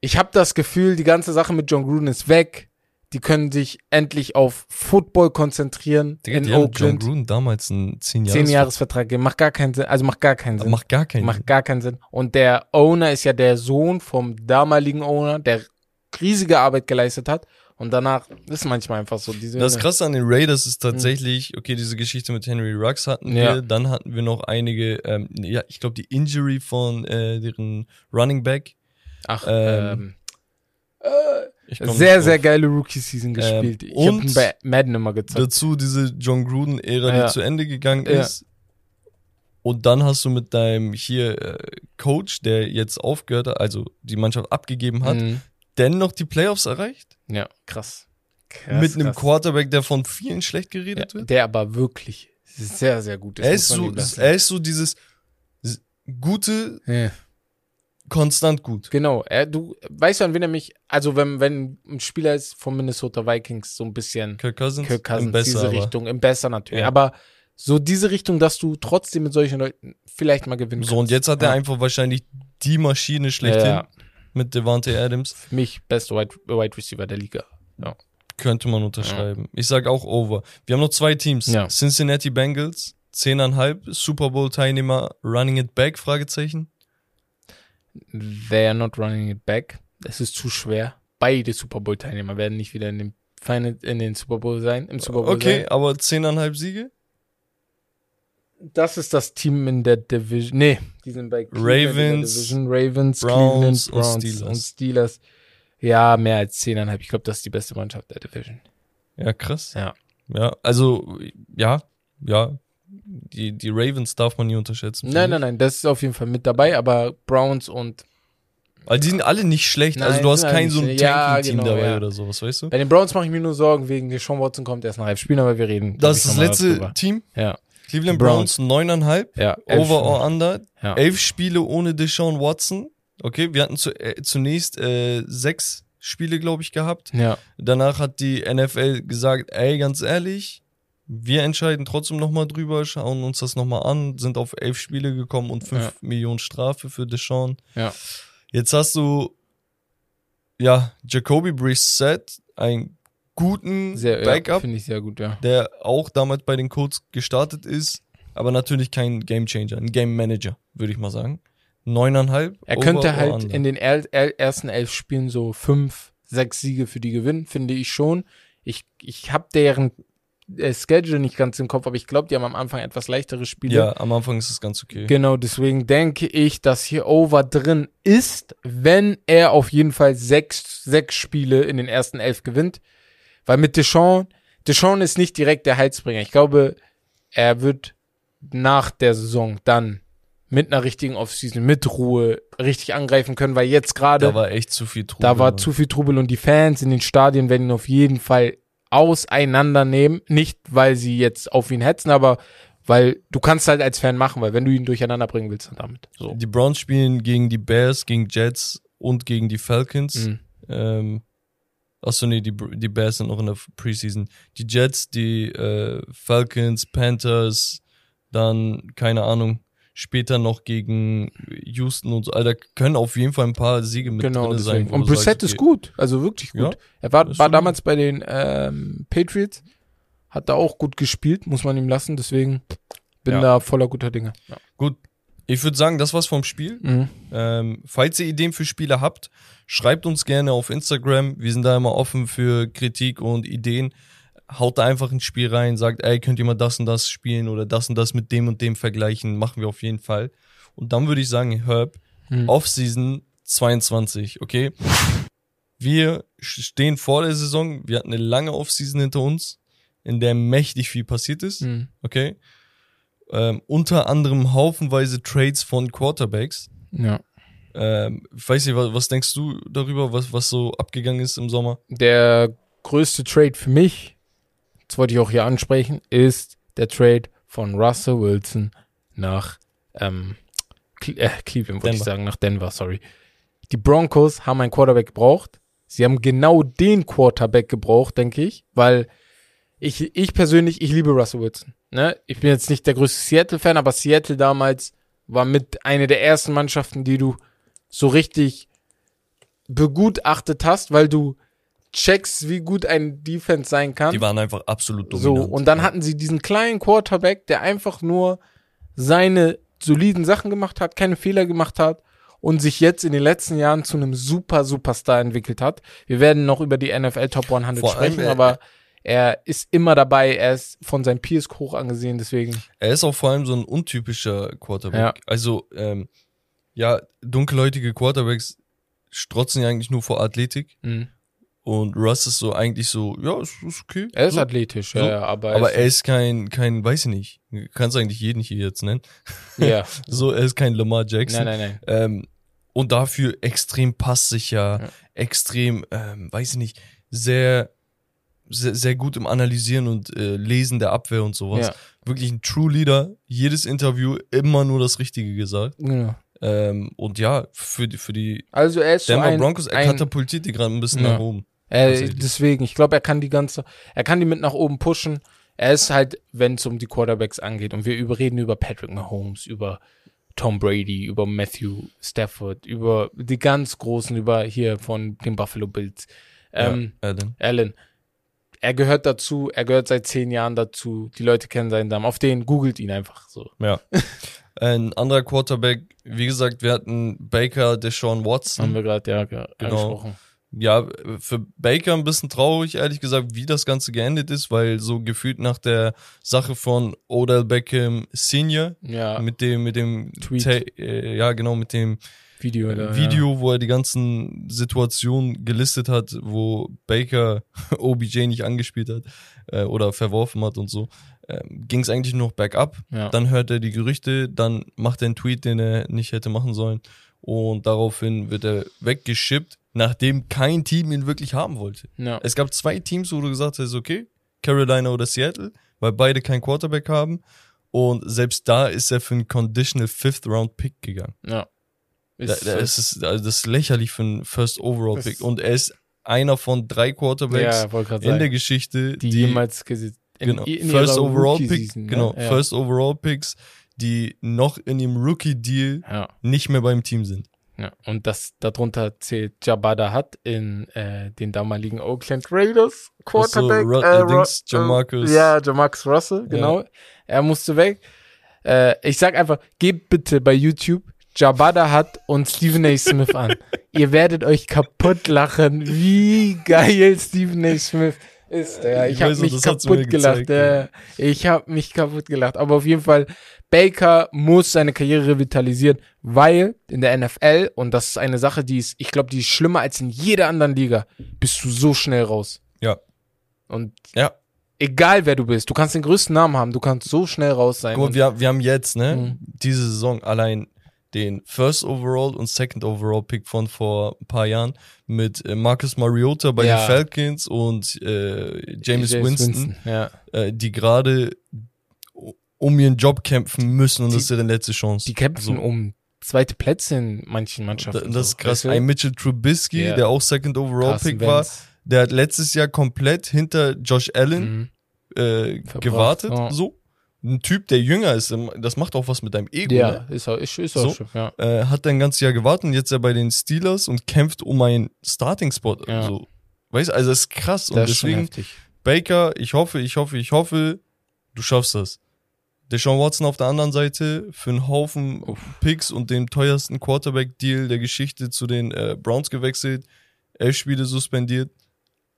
ich habe das Gefühl, die ganze Sache mit John Gruden ist weg. die können sich endlich auf Football konzentrieren Digga, in die haben John Oakland. Gruden damals einen 10 Zehn Jahresvertrag gegeben. Macht gar keinen Sinn. Also macht gar keinen Sinn. Macht gar keinen Macht gar keinen Sinn. Und der Owner ist ja der Sohn vom damaligen Owner, der riesige Arbeit geleistet hat. Und danach ist manchmal einfach so. Diese Das Krasse an den Raiders ist tatsächlich, okay, diese Geschichte mit Henry Rux hatten Ja. wir, dann hatten wir noch einige, ähm, ja, ich glaube die Injury von äh, deren Running Back. Ach, ähm, ähm, Ich komm sehr, sehr geile Rookie-Season gespielt. ich habe und- bei Madden immer gezockt. Dazu diese John Gruden-Ära, Ja. die zu Ende gegangen Ja. ist. Und dann hast du mit deinem hier äh, Coach, der jetzt aufgehört hat, also die Mannschaft abgegeben hat, Mhm. dennoch die Playoffs erreicht. Ja, krass. krass mit einem krass. Quarterback, der von vielen schlecht geredet ja, wird. Der aber wirklich sehr, sehr gut ist. Er ist, so, er ist so dieses gute, Ja. konstant gut. Genau, er, du weißt du, an wen er mich, also wenn, wenn ein Spieler ist von Minnesota Vikings, so ein bisschen Kirk Cousins, Kirk Cousins, im Besser, diese aber- Richtung, im Besser natürlich, Ja. aber so diese Richtung, dass du trotzdem mit solchen Leuten vielleicht mal gewinnen So, und jetzt hat er einfach wahrscheinlich die Maschine schlechthin Ja. Mit Devante Adams. Für mich beste Wide, Wide Receiver der Liga. Ja. Könnte man unterschreiben. Ich sag auch over. Wir haben noch zwei Teams. Ja. Cincinnati Bengals, 10,5, Super Bowl Teilnehmer, Running It Back, Fragezeichen. They are not running it back. Es ist zu schwer. Beide Super Bowl Teilnehmer werden nicht wieder in dem Final, in den Super Bowl sein, im Super Bowl Okay, sein. aber 10,5 Siege? Das ist das Team in der Division. Nee, die sind bei Cleveland der Ravens, Division. Ravens, Browns Cleveland, und Browns Steelers. und Steelers. Ja, mehr als 10,5. Ich glaube, das ist die beste Mannschaft der Division. Ja, krass. Ja. Ja, also, ja, ja. Die, die Ravens darf man nie unterschätzen. Nein, nein, nein, das ist auf jeden Fall mit dabei, aber Browns und Weil die sind alle nicht schlecht. also Nein, du hast kein so ein schlecht. Ja, Tanking-Team genau, dabei ja. oder sowas, weißt du? bei den Browns mache ich mir nur Sorgen wegen Deshaun Watson kommt erst nach elf Spielen, aber wir reden. Das ist das letzte darüber. Team. Ja, Cleveland Browns. Neuneinhalb. ja. Over or under. Ja. Elf Spiele ohne Deshaun Watson. Okay, wir hatten zu, äh, zunächst äh, sechs Spiele, glaube ich, gehabt. Ja, Danach hat die NFL gesagt, ey, ganz ehrlich, wir entscheiden trotzdem nochmal drüber, schauen uns das nochmal an, sind auf elf Spiele gekommen und fünf Ja. Millionen Strafe für Deshaun. ja. Jetzt hast du, ja, Jacoby Brissett, einen guten Sehr, ja, Backup, finde ich sehr gut, ja. der auch damals bei den Colts gestartet ist, aber natürlich kein Game Changer, ein Game Manager, würde ich mal sagen. Neuneinhalb. Er over könnte halt under. in den er er ersten elf Spielen so fünf, sechs Siege für die gewinnen, finde ich schon. Ich, ich habe deren äh, Schedule nicht ganz im Kopf, aber ich glaube, die haben am Anfang etwas leichtere Spiele. Ja, am Anfang ist es ganz okay. Genau, deswegen denke ich, dass hier Over drin ist, wenn er auf jeden Fall sechs, sechs Spiele in den ersten elf gewinnt. Weil mit Deshaun, Deshaun ist nicht direkt der Heilsbringer. Ich glaube, er wird nach der Saison dann mit einer richtigen Offseason, mit Ruhe richtig angreifen können, weil jetzt gerade Da war echt zu viel Trubel. da war Mann. zu viel Trubel und die Fans in den Stadien werden ihn auf jeden Fall auseinandernehmen. Nicht, weil sie jetzt auf ihn hetzen, aber weil du kannst halt als Fan machen, weil wenn du ihn durcheinander bringen willst, dann damit. So. Die Browns spielen gegen die Bears, gegen Jets und gegen die Falcons. Mhm. Ähm, achso, nee, die, die Bears sind noch in der Preseason. Die Jets, die äh, Falcons, Panthers, dann, keine Ahnung, später noch gegen Houston und so. Alter, können auf jeden Fall ein paar Siege mit Genau, drin sein. deswegen. wo Und Brissett ist okay, gut, also wirklich gut. Ja, er war, war damals bei den ähm, Patriots, hat da auch gut gespielt, muss man ihm lassen, deswegen bin Ja. da voller guter Dinge. Ja. Gut, ich würde sagen, das war's vom Spiel. Mhm. Ähm, falls ihr Ideen für Spiele habt, schreibt uns gerne auf Instagram. Wir sind da immer offen für Kritik und Ideen. Haut da einfach ins Spiel rein, sagt, ey, könnt ihr mal das und das spielen oder das und das mit dem und dem vergleichen. Machen wir auf jeden Fall. Und dann würde ich sagen, Herb, Mhm. Offseason 22, okay? Wir stehen vor der Saison. Wir hatten eine lange Offseason hinter uns, in der mächtig viel passiert ist Mhm. okay? Ähm, unter anderem haufenweise Trades von Quarterbacks. Ja. Ähm, ich weiß nicht, was, was denkst du darüber, was, was so abgegangen ist im Sommer? Der größte Trade für mich, das wollte ich auch hier ansprechen, ist der Trade von Russell Wilson nach ähm, Cle äh, Cleveland, wollte ich Denver. sagen, nach Denver, sorry. Die Broncos haben einen Quarterback gebraucht. Sie haben genau den Quarterback gebraucht, denke ich, weil ich, ich persönlich, ich liebe Russell Wilson. Ne? Ich bin jetzt nicht der größte Seattle-Fan, aber Seattle damals war mit einer der ersten Mannschaften, die du so richtig begutachtet hast, weil du checkst, wie gut ein Defense sein kann. Die waren einfach absolut so, dominant. und dann hatten sie diesen kleinen Quarterback, der einfach nur seine soliden Sachen gemacht hat, keine Fehler gemacht hat und sich jetzt in den letzten Jahren zu einem super Superstar entwickelt hat. Wir werden noch über die NFL Top 100 Vor allem, sprechen, äh, aber er ist immer dabei, er ist von seinen Peers hoch angesehen, deswegen. Er ist auch vor allem so ein untypischer Quarterback. Ja. Also, ähm, ja, dunkelhäutige Quarterbacks strotzen ja eigentlich nur vor Athletik. Mhm. Und Russ ist so eigentlich so, ja, ist, ist okay. Er ist so. athletisch, so. ja, aber, Aber er ist kein, kein, weiß ich nicht. Kannst eigentlich jeden hier jetzt nennen. ja. So, er ist kein Lamar Jackson. Nein, nein, nein. Ähm, und dafür extrem passsicher, Ja. extrem, ähm, weiß ich nicht, sehr, sehr, sehr gut im Analysieren und äh, Lesen der Abwehr und sowas. Ja. Wirklich ein True Leader. Jedes Interview immer nur das Richtige gesagt. Genau. Ähm, und ja, für die, für die Also er ist so Denver ein, Broncos, er ein katapultiert die gerade ein bisschen Ja. nach oben. Äh, deswegen, ich glaube, er kann die ganze, er kann die mit nach oben pushen. Er ist halt, wenn es um die Quarterbacks angeht, und wir über, reden über Patrick Mahomes, über Tom Brady, über Matthew Stafford, über die ganz großen, über hier von den Buffalo Bills. Ähm, ja, Allen. Allen. Er gehört dazu, er gehört seit zehn Jahren dazu. Die Leute kennen seinen Namen. Auf den googelt ihn einfach so. Ja. Ein anderer Quarterback, wie gesagt, wir hatten Baker, Deshaun Watson. Haben wir gerade ja ge- Genau. angesprochen. ja, für Baker ein bisschen traurig, ehrlich gesagt, wie das Ganze geendet ist, weil so gefühlt nach der Sache von Odell Beckham Senior Ja, mit dem, mit dem Tweet. Äh, ja, genau, mit dem Video. Da, Video, wo er die ganzen Situationen gelistet hat, wo Baker OBJ nicht angespielt hat äh, oder verworfen hat und so, ähm, ging es eigentlich nur noch bergab. Ja. ja. Dann hört er die Gerüchte, dann macht er einen Tweet, den er nicht hätte machen sollen. Und daraufhin wird er weggeschippt, nachdem kein Team ihn wirklich haben wollte. ja. Es gab zwei Teams, wo du gesagt hast, okay, Carolina oder Seattle, weil beide keinen Quarterback haben. Und selbst da ist er für einen Conditional Fifth Round Pick gegangen. ja. Da, Ist, da ist es, also das ist lächerlich für einen First Overall Pick. Und er ist einer von drei Quarterbacks ja, in der sagen. Geschichte, die, jemals gesetzt. In, genau, First Overall Pick, ne? genau, Ja. First Overall Picks, die noch in dem Rookie Deal Ja, nicht mehr beim Team sind. ja. Und das darunter zählt Jabada Hutt in äh, den damaligen Oakland Raiders Quarterback. Ru- äh, äh, Dings, Jamarcus. Äh, ja, Jamarcus Russell, genau. Er musste weg. Äh, ich sag einfach, gebt bitte bei YouTube Jabada Hutt und Stephen A. Smith an. Ihr werdet euch kaputt lachen, wie geil Stephen A. Smith ist. Ja, ich Ich habe mich kaputt gelacht. gezeigt, Ja. Ich habe mich kaputt gelacht. Aber auf jeden Fall, Baker muss seine Karriere revitalisieren, weil in der NFL, und das ist eine Sache, die ist, ich glaube, die ist schlimmer als in jeder anderen Liga, bist du so schnell raus. Ja. Und Ja. egal wer du bist, du kannst den größten Namen haben, du kannst so schnell raus sein. Und- wir, wir haben jetzt, ne, Mhm. diese Saison allein den First Overall und Second Overall Pick von vor ein paar Jahren mit äh, Marcus Mariota bei Ja. den Falcons und äh, James, Winston, Ja. Äh, die gerade um ihren Job kämpfen müssen und Die- das ist ihre letzte Chance. Die kämpfen So. um zweite Plätze in manchen Da- Mannschaften. Das ist krass. Ein Mitchell Trubisky, Ja. der auch Second Overall Carson Pick war, Wentz. der hat letztes Jahr komplett hinter Josh Allen Mhm. äh, gewartet. ja. So. Ein Typ, der jünger ist, das macht auch was mit deinem Ego. Ja, Ne? ist auch, ist, ist auch So. schon, ja. Äh, hat ein ganzes Jahr gewartet und jetzt ist er bei den Steelers und kämpft um einen Starting-Spot. Ja. So. Weißt du, also das ist krass. und Das schon deswegen. Baker, ich hoffe, ich hoffe, ich hoffe, du schaffst das. Deshaun Watson auf der anderen Seite für einen Haufen Uff. Picks und den teuersten Quarterback-Deal der Geschichte zu den äh, Browns gewechselt, elf Spiele suspendiert,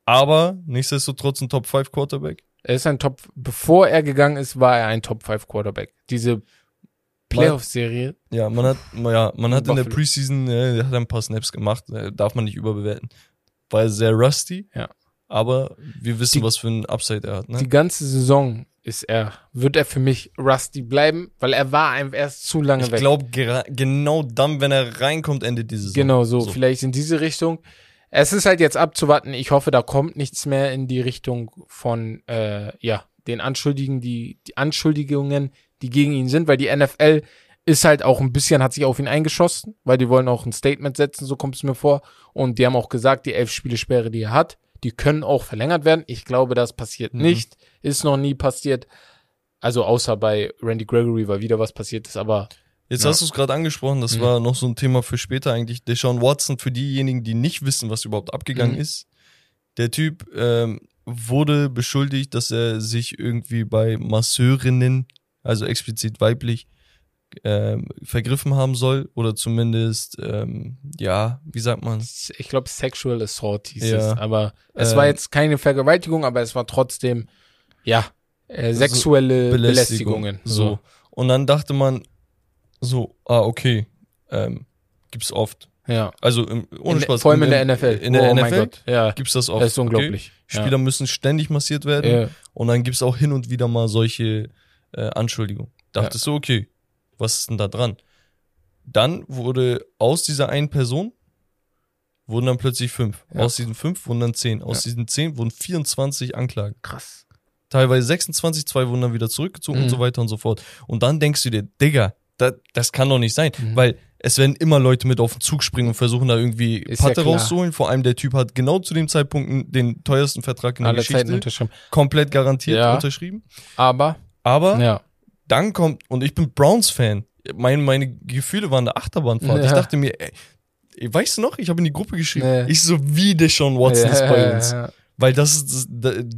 aber nichtsdestotrotz ein Top-5-Quarterback. Er ist ein Top, bevor er gegangen ist, war er ein Top 5 Quarterback. Diese Playoff-Serie, Ja, man hat, ja, man hat in der. Preseason äh, hat ein paar Snaps gemacht, äh, darf man nicht überbewerten. War er sehr rusty, Ja. aber wir wissen, Die- was für ein Upside er hat. Ne? die ganze Saison ist er, wird er für mich Rusty bleiben, weil er war einfach erst zu lange Ich weg. glaube, genau dann, wenn er reinkommt, endet diese Saison. Genau so, So. vielleicht in diese Richtung. Es ist halt jetzt abzuwarten. Ich hoffe, da kommt nichts mehr in die Richtung von, äh, ja, den Anschuldigen, die, die Anschuldigungen, die gegen ihn sind, weil die NFL ist halt auch ein bisschen, hat sich auf ihn eingeschossen, weil die wollen auch ein Statement setzen, so kommt es mir vor. Und die haben auch gesagt, die elf Spiele Sperre, die er hat, die können auch verlängert werden. Ich glaube, das passiert Mhm. nicht, ist noch nie passiert. Also außer bei Randy Gregory, weil wieder was passiert ist, aber Jetzt Ja. hast du es gerade angesprochen, das Mhm. war noch so ein Thema für später eigentlich. Deshaun Watson, für diejenigen, die nicht wissen, was überhaupt abgegangen Mhm. ist, Der Typ ähm, wurde beschuldigt, dass er sich irgendwie bei Masseurinnen, also explizit weiblich, ähm, vergriffen haben soll oder zumindest, ähm, ja, wie sagt man? Ich glaube, Sexual Assault hieß Ja. es. Aber es Äh, war jetzt keine Vergewaltigung, aber es war trotzdem, ja, äh, sexuelle Belästigungen. So. Und dann dachte man so, ah, okay, ähm, gibt's oft. Ja. Also im, ohne In, Spaß. vor allem in im- der NFL. In der oh mein NFL Gott. Ja. gibt's das oft. Das ist unglaublich. Okay? Spieler müssen ständig massiert werden. Ja. Und dann gibt's auch hin und wieder mal solche äh, Anschuldigungen. Dachtest du, okay, was ist denn da dran? Dann wurde aus dieser einen Person wurden dann plötzlich fünf. Ja. Aus diesen fünf wurden dann zehn. Aus Ja. diesen zehn wurden 24 Anklagen. Krass. Teilweise 26, zwei wurden dann wieder zurückgezogen Mhm. und so weiter und so fort. Und dann denkst du dir, Digga, das, das kann doch nicht sein, Mhm. weil es werden immer Leute mit auf den Zug springen und versuchen da irgendwie Ist ja Patte klar. rauszuholen. Vor allem der Typ hat genau zu dem Zeitpunkt den teuersten Vertrag in der Alle Zeiten Geschichte unterschrieben. komplett garantiert Ja. unterschrieben. Aber, Aber ja. dann kommt, und ich bin Browns-Fan, meine, meine Gefühle waren eine Achterbahnfahrt. Ich Ja. dachte mir, ey, weißt du noch, ich habe in die Gruppe geschrieben, Nee. ich so, wie Deshaun Watson ist bei uns. Ja. Weil das ist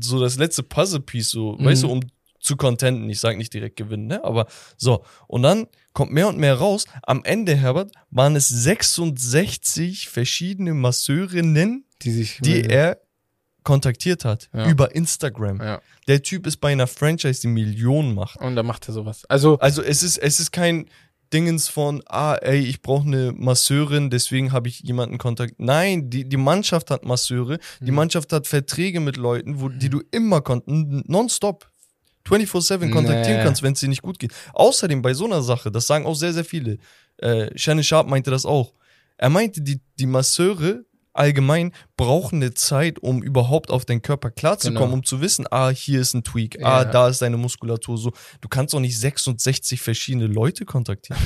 so das letzte Puzzle-Piece, so, Mhm. weißt du, um zu contenten. Ich sage nicht direkt gewinnen, ne? Aber so. Und dann kommt mehr und mehr raus. Am Ende, Herbert, waren es 66 verschiedene Masseurinnen, Die sich. die er kontaktiert hat. Ja. Über Instagram. Ja. Der Typ ist bei einer Franchise, die Millionen macht. Und dann macht er sowas. Also, Also es ist, es ist kein Dingens von, ah, ey, ich brauche eine Masseurin, deswegen habe ich jemanden Kontakt. Nein, die, die Mannschaft hat Masseure, die Mhm. Mannschaft hat Verträge mit Leuten, wo, die du immer kon- n- nonstop 24-7 kontaktieren Nee. kannst, wenn es dir nicht gut geht. Außerdem bei so einer Sache, das sagen auch sehr, sehr viele. Äh, Shannon Sharp meinte das auch. Er meinte, die, die Masseure allgemein brauchen eine Zeit, um überhaupt auf deinen Körper klarzukommen, Genau. um zu wissen, ah, hier ist ein Tweak, Ja. ah, da ist deine Muskulatur so. Du kannst doch nicht 66 verschiedene Leute kontaktieren.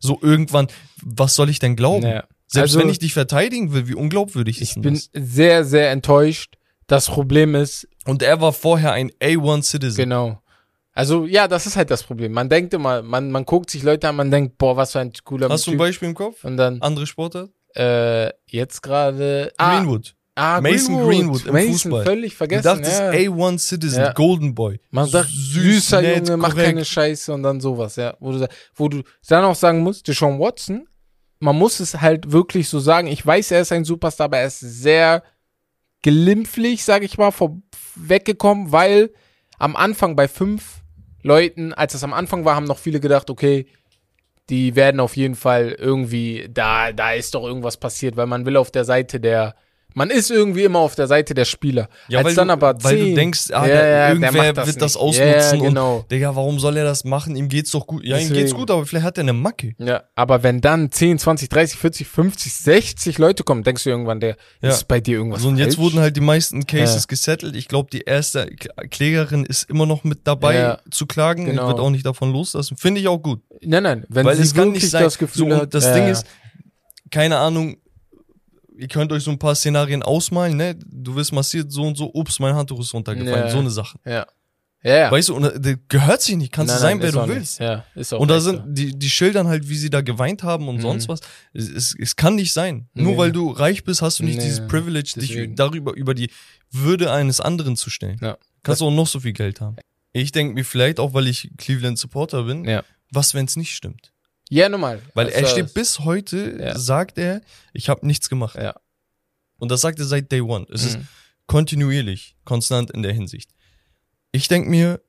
so irgendwann, was soll ich denn glauben? naja. Selbst Also- wenn ich dich verteidigen will, wie unglaubwürdig ist ich bin das? sehr, sehr enttäuscht. Das Problem ist, Und er war vorher ein A1-Citizen. genau. Also, ja, das ist halt das Problem. Man denkt immer, man, man guckt sich Leute an, man denkt, boah, was für ein cooler Hast du ein Typ. Beispiel im Kopf? Und dann, Andere Sportart? äh, jetzt gerade, ah, Greenwood. ah, Mason Greenwood im Mason, Fußball. völlig Du vergessen, dachtest ja. A1-Citizen, Ja. Golden Boy. Man sagt, Süß, süßer nett, Junge, mach keine Scheiße und dann sowas, ja. Wo du, wo du dann auch sagen musst, Deshaun Watson, man muss es halt wirklich so sagen, ich weiß, er ist ein Superstar, aber er ist sehr glimpflich, sag ich mal, vor, weggekommen, weil am Anfang bei fünf Leuten, als es am Anfang war, haben noch viele gedacht, okay, die werden auf jeden Fall irgendwie, da, da ist doch irgendwas passiert, weil man will auf der Seite der, man ist irgendwie immer auf der Seite der Spieler. Ja, als weil, dann du, aber weil du denkst, ah, Ja, ja, irgendwer das wird das nicht. ausnutzen Ja, genau. und Digga, warum soll er das machen? Ihm geht's doch gut. Ja, ihm geht's Deswegen. gut, aber vielleicht hat er eine Macke. Ja, aber wenn dann 10, 20, 30, 40, 50, 60 Leute kommen, denkst du irgendwann, der Ja. ist bei dir irgendwas So, und jetzt falsch? wurden halt die meisten Cases gesettelt. Ich glaube, die erste Klägerin ist immer noch mit dabei zu klagen. Genau. Wird auch nicht davon loslassen. Finde ich auch gut. Nein, nein, wenn Weil sie es kann nicht sein. das Gefühl so, hat, das Ding ist, keine Ahnung, ihr könnt euch so ein paar Szenarien ausmalen, ne? Du wirst massiert, so und so, ups, mein Handtuch ist runtergefallen. Ja. So eine Sache. ja. Ja, ja. Weißt du, und das gehört sich nicht. Kannst Nein, du sein, nein, wer du willst. Nicht. Ja, ist auch Und da sind so. die, die schildern halt, wie sie da geweint haben und Mhm. sonst was. Es, es, es kann nicht sein. Nur Nee. weil du reich bist, hast du nicht Nee, dieses Privilege, dich deswegen. darüber, über die Würde eines anderen zu stellen. Ja. Kannst du auch noch so viel Geld haben. Ich denke mir vielleicht auch, weil ich Cleveland Supporter bin, Ja. was, wenn es nicht stimmt? Ja, normal. Weil Also, er steht bis heute, Ja. sagt er, ich habe nichts gemacht. Ja. Und das sagt er seit Day One. Es ist Mhm. kontinuierlich, konstant in der Hinsicht. Ich denk mir,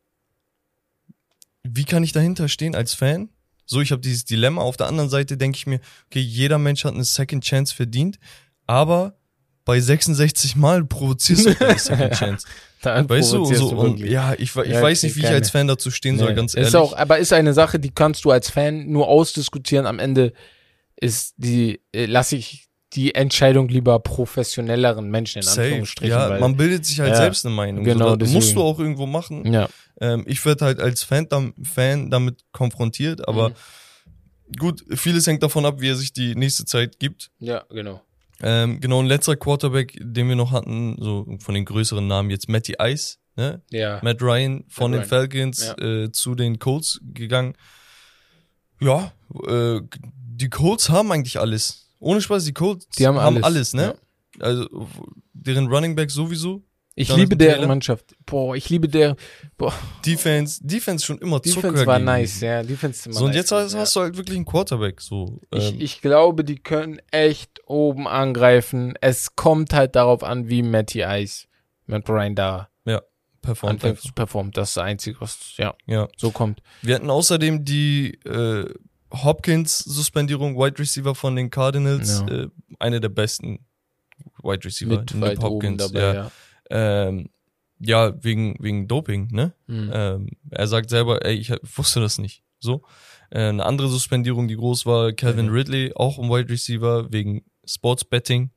wie kann ich dahinter stehen als Fan? So, ich habe dieses Dilemma. Auf der anderen Seite denke ich mir, okay, jeder Mensch hat eine Second Chance verdient, aber bei 66 Mal provozierst du eine Second Chance. Dann Weißt du, so, und, ja, ich, ich Ja, weiß nicht, wie ich als Fan dazu stehen soll, Nee. ganz ehrlich. Ist auch, aber ist eine Sache, die kannst du als Fan nur ausdiskutieren. Am Ende ist die, äh, lasse ich die Entscheidung lieber professionelleren Menschen in Safe. Anführungsstrichen. Ja, weil, man bildet sich halt Ja, selbst eine Meinung. genau, so, das musst du auch irgendwo machen. ja. Ähm, ich werde halt als Fan, dam Fan damit konfrontiert, aber Mhm. gut, vieles hängt davon ab, wie er sich die nächste Zeit gibt. ja, genau. Ähm, genau, ein letzter Quarterback, den wir noch hatten, so von den größeren Namen jetzt Matty Ice, ne? Ja. Matt Ryan von Matt den Falcons äh, zu den Colts gegangen. Ja, äh, die Colts haben eigentlich alles. Ohne Spaß, die Colts Die haben alles, ne? Also deren Running Back sowieso. Ich Jonathan liebe deren Taylor? Mannschaft. Boah, ich liebe der. Boah, Defense, Defense schon immer Zucker Defense war nice, ja. Defense ist immer So, und nice jetzt hast, hast du halt wirklich einen Quarterback, so. ja. Ich, ähm, ich glaube, die können echt oben angreifen. Es kommt halt darauf an, wie Matty Ice mit Brian da performt anfängt performen. Das ist das Einzige, was ja Ja. so kommt. Wir hatten außerdem die äh, Hopkins-Suspendierung, Wide Receiver von den Cardinals. Ja. Äh, eine der besten Wide Receiver. Mit oben dabei, ja. Ja. Ähm, ja, wegen, wegen Doping, ne? Mhm. Ähm, er sagt selber, ey, ich wusste das nicht. So. Äh, eine andere Suspendierung, die groß war, Calvin Mhm. Ridley, auch ein Wide Receiver, wegen Sportsbetting.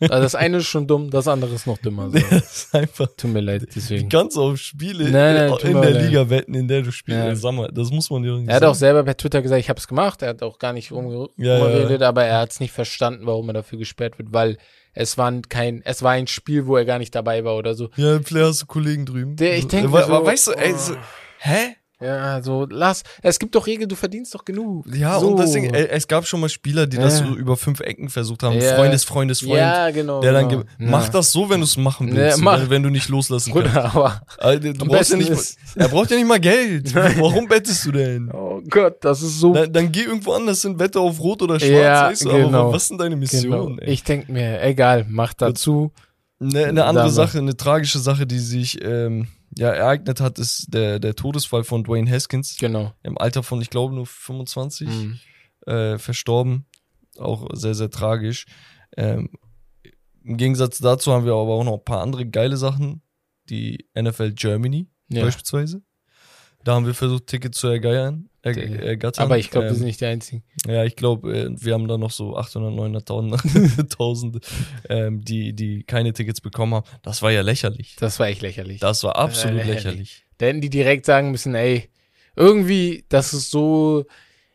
Also das eine ist schon dumm, das andere ist noch dümmer. So. ist einfach, Tut mir leid, deswegen. kannst auf Spiele Nein, nein, in der leid. Liga wetten, in der du spielst. Ja. Sag mal, das muss man dir doch nicht Er hat auch sagen. selber per Twitter gesagt, ich habe es gemacht. Er hat auch gar nicht rumge- Ja, ja. rumgeredet, aber er hat es nicht verstanden, warum er dafür gesperrt wird, weil es war kein, es war ein Spiel, wo er gar nicht dabei war oder so. Ja, Player hast du Kollegen drüben. Der- ich denk Äh, wa- so, weißt du, ey, oh. so, hä? Ja, so lass. Es gibt doch Regeln, du verdienst doch genug. Ja, so. und deswegen, ey, es gab schon mal Spieler, die das Ja. so über fünf Ecken versucht haben. Ja. Freundes, Freundes, Freund. Ja, genau. Der dann genau. ge- mach das so, wenn du es machen Ja, willst, mach. wenn, wenn du nicht loslassen kannst. Bruder, aber. Alter, du brauchst ja nicht, ist- er braucht ja nicht mal Geld. Warum bettest du denn? Oh Gott, das ist so. Dann, dann geh irgendwo anders hin, wette auf Rot oder Schwarz, Ja, weißt du, genau. aber was sind deine genau. Missionen, ey? Ich denk mir, egal, mach dazu. Eine, eine andere Sag mal. Sache, eine tragische Sache, die sich ähm, ja ereignet hat, ist der, der Todesfall von Dwayne Haskins. Genau. Im Alter von, ich glaube, nur 25 Mhm. äh, verstorben. Auch sehr, sehr tragisch. Ähm, Im Gegensatz dazu haben wir aber auch noch ein paar andere geile Sachen. Die NFL Germany Ja. beispielsweise. Da haben wir versucht, Tickets zu ergeiern. Der- ergattern. Aber ich glaube, wir Ähm, sind nicht die Einzigen. ja, ich glaube, äh, wir haben da noch so 800, 900.000, 1000, ähm, die, die keine Tickets bekommen haben. Das war ja lächerlich. Das war echt lächerlich. Das war absolut lächerlich. lächerlich. Da hätten die direkt sagen müssen, ey, irgendwie, das ist so,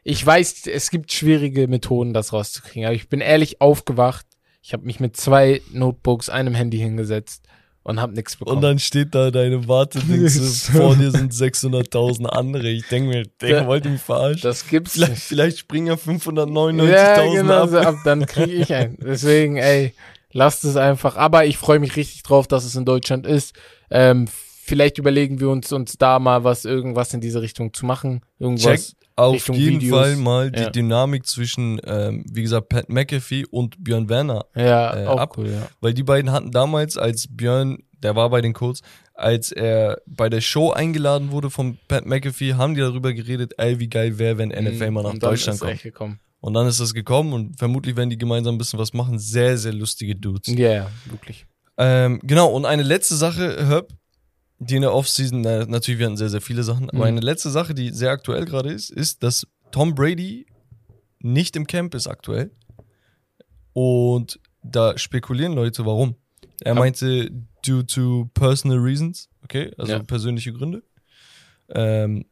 ich weiß, es gibt schwierige Methoden, das rauszukriegen, aber ich bin ehrlich aufgewacht. Ich habe mich mit zwei Notebooks, einem Handy hingesetzt und habe nichts bekommen. Und dann steht da deine Wartedings, So. vor dir sind 600.000 andere. Ich denke mir, der wollte mich verarschen. das gibt's Vielleicht, nicht. vielleicht springen ja 599.000 Ja, genau, ab. so ab, dann kriege ich einen. Deswegen, ey, lasst es einfach. Aber ich freue mich richtig drauf, dass es in Deutschland ist. Ähm, vielleicht überlegen wir uns, uns da mal was, irgendwas in diese Richtung zu machen. Irgendwas. Check auf Richtung jeden Videos. Fall mal die Ja. Dynamik zwischen, ähm, wie gesagt, Pat McAfee und Björn Werner. Ja, äh, ab. cool, ja. Weil die beiden hatten damals, als Björn, der war bei den Colts, als er bei der Show eingeladen wurde von Pat McAfee, haben die darüber geredet, ey, wie geil wäre, wenn NFL mal nach Mhm. Und dann Deutschland kommt. Und dann ist das gekommen und vermutlich werden die gemeinsam ein bisschen was machen. Sehr, sehr lustige Dudes. Ja, ja, wirklich. Ähm, genau, und eine letzte Sache, Herb, die in der Offseason, na, natürlich, wir hatten sehr, sehr viele Sachen, aber Mhm. eine letzte Sache, die sehr aktuell gerade ist, ist, dass Tom Brady nicht im Camp ist aktuell. Und da spekulieren Leute, warum. Er Ja. meinte, due to personal reasons, okay, also Ja. persönliche Gründe. Ähm,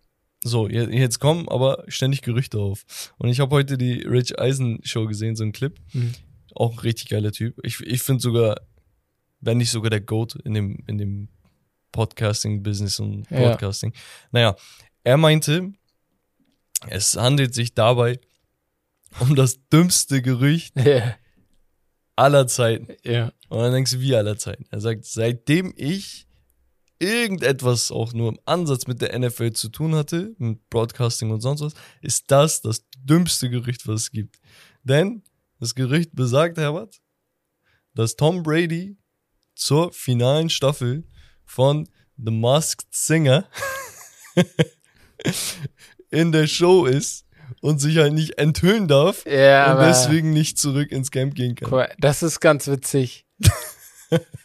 so, je- jetzt kommen aber ständig Gerüchte auf. Und ich habe heute die Rich Eisen Show gesehen, so ein Clip. Mhm. Auch ein richtig geiler Typ. Ich, ich finde sogar, wenn nicht sogar der GOAT in dem, in dem Podcasting-Business und Ja. Podcasting. Naja, er meinte, es handelt sich dabei um das dümmste Gerücht Ja, aller Zeiten. ja. Und dann denkst du, wie aller Zeiten? Er sagt, seitdem ich irgendetwas auch nur im Ansatz mit der NFL zu tun hatte, mit Broadcasting und sonst was, ist das das dümmste Gerücht, was es gibt. Denn das Gerücht besagt, Herbert, dass Tom Brady zur finalen Staffel von The Masked Singer in der Show ist und sich halt nicht enthüllen darf Ja, und deswegen nicht zurück ins Camp gehen kann. das ist ganz witzig.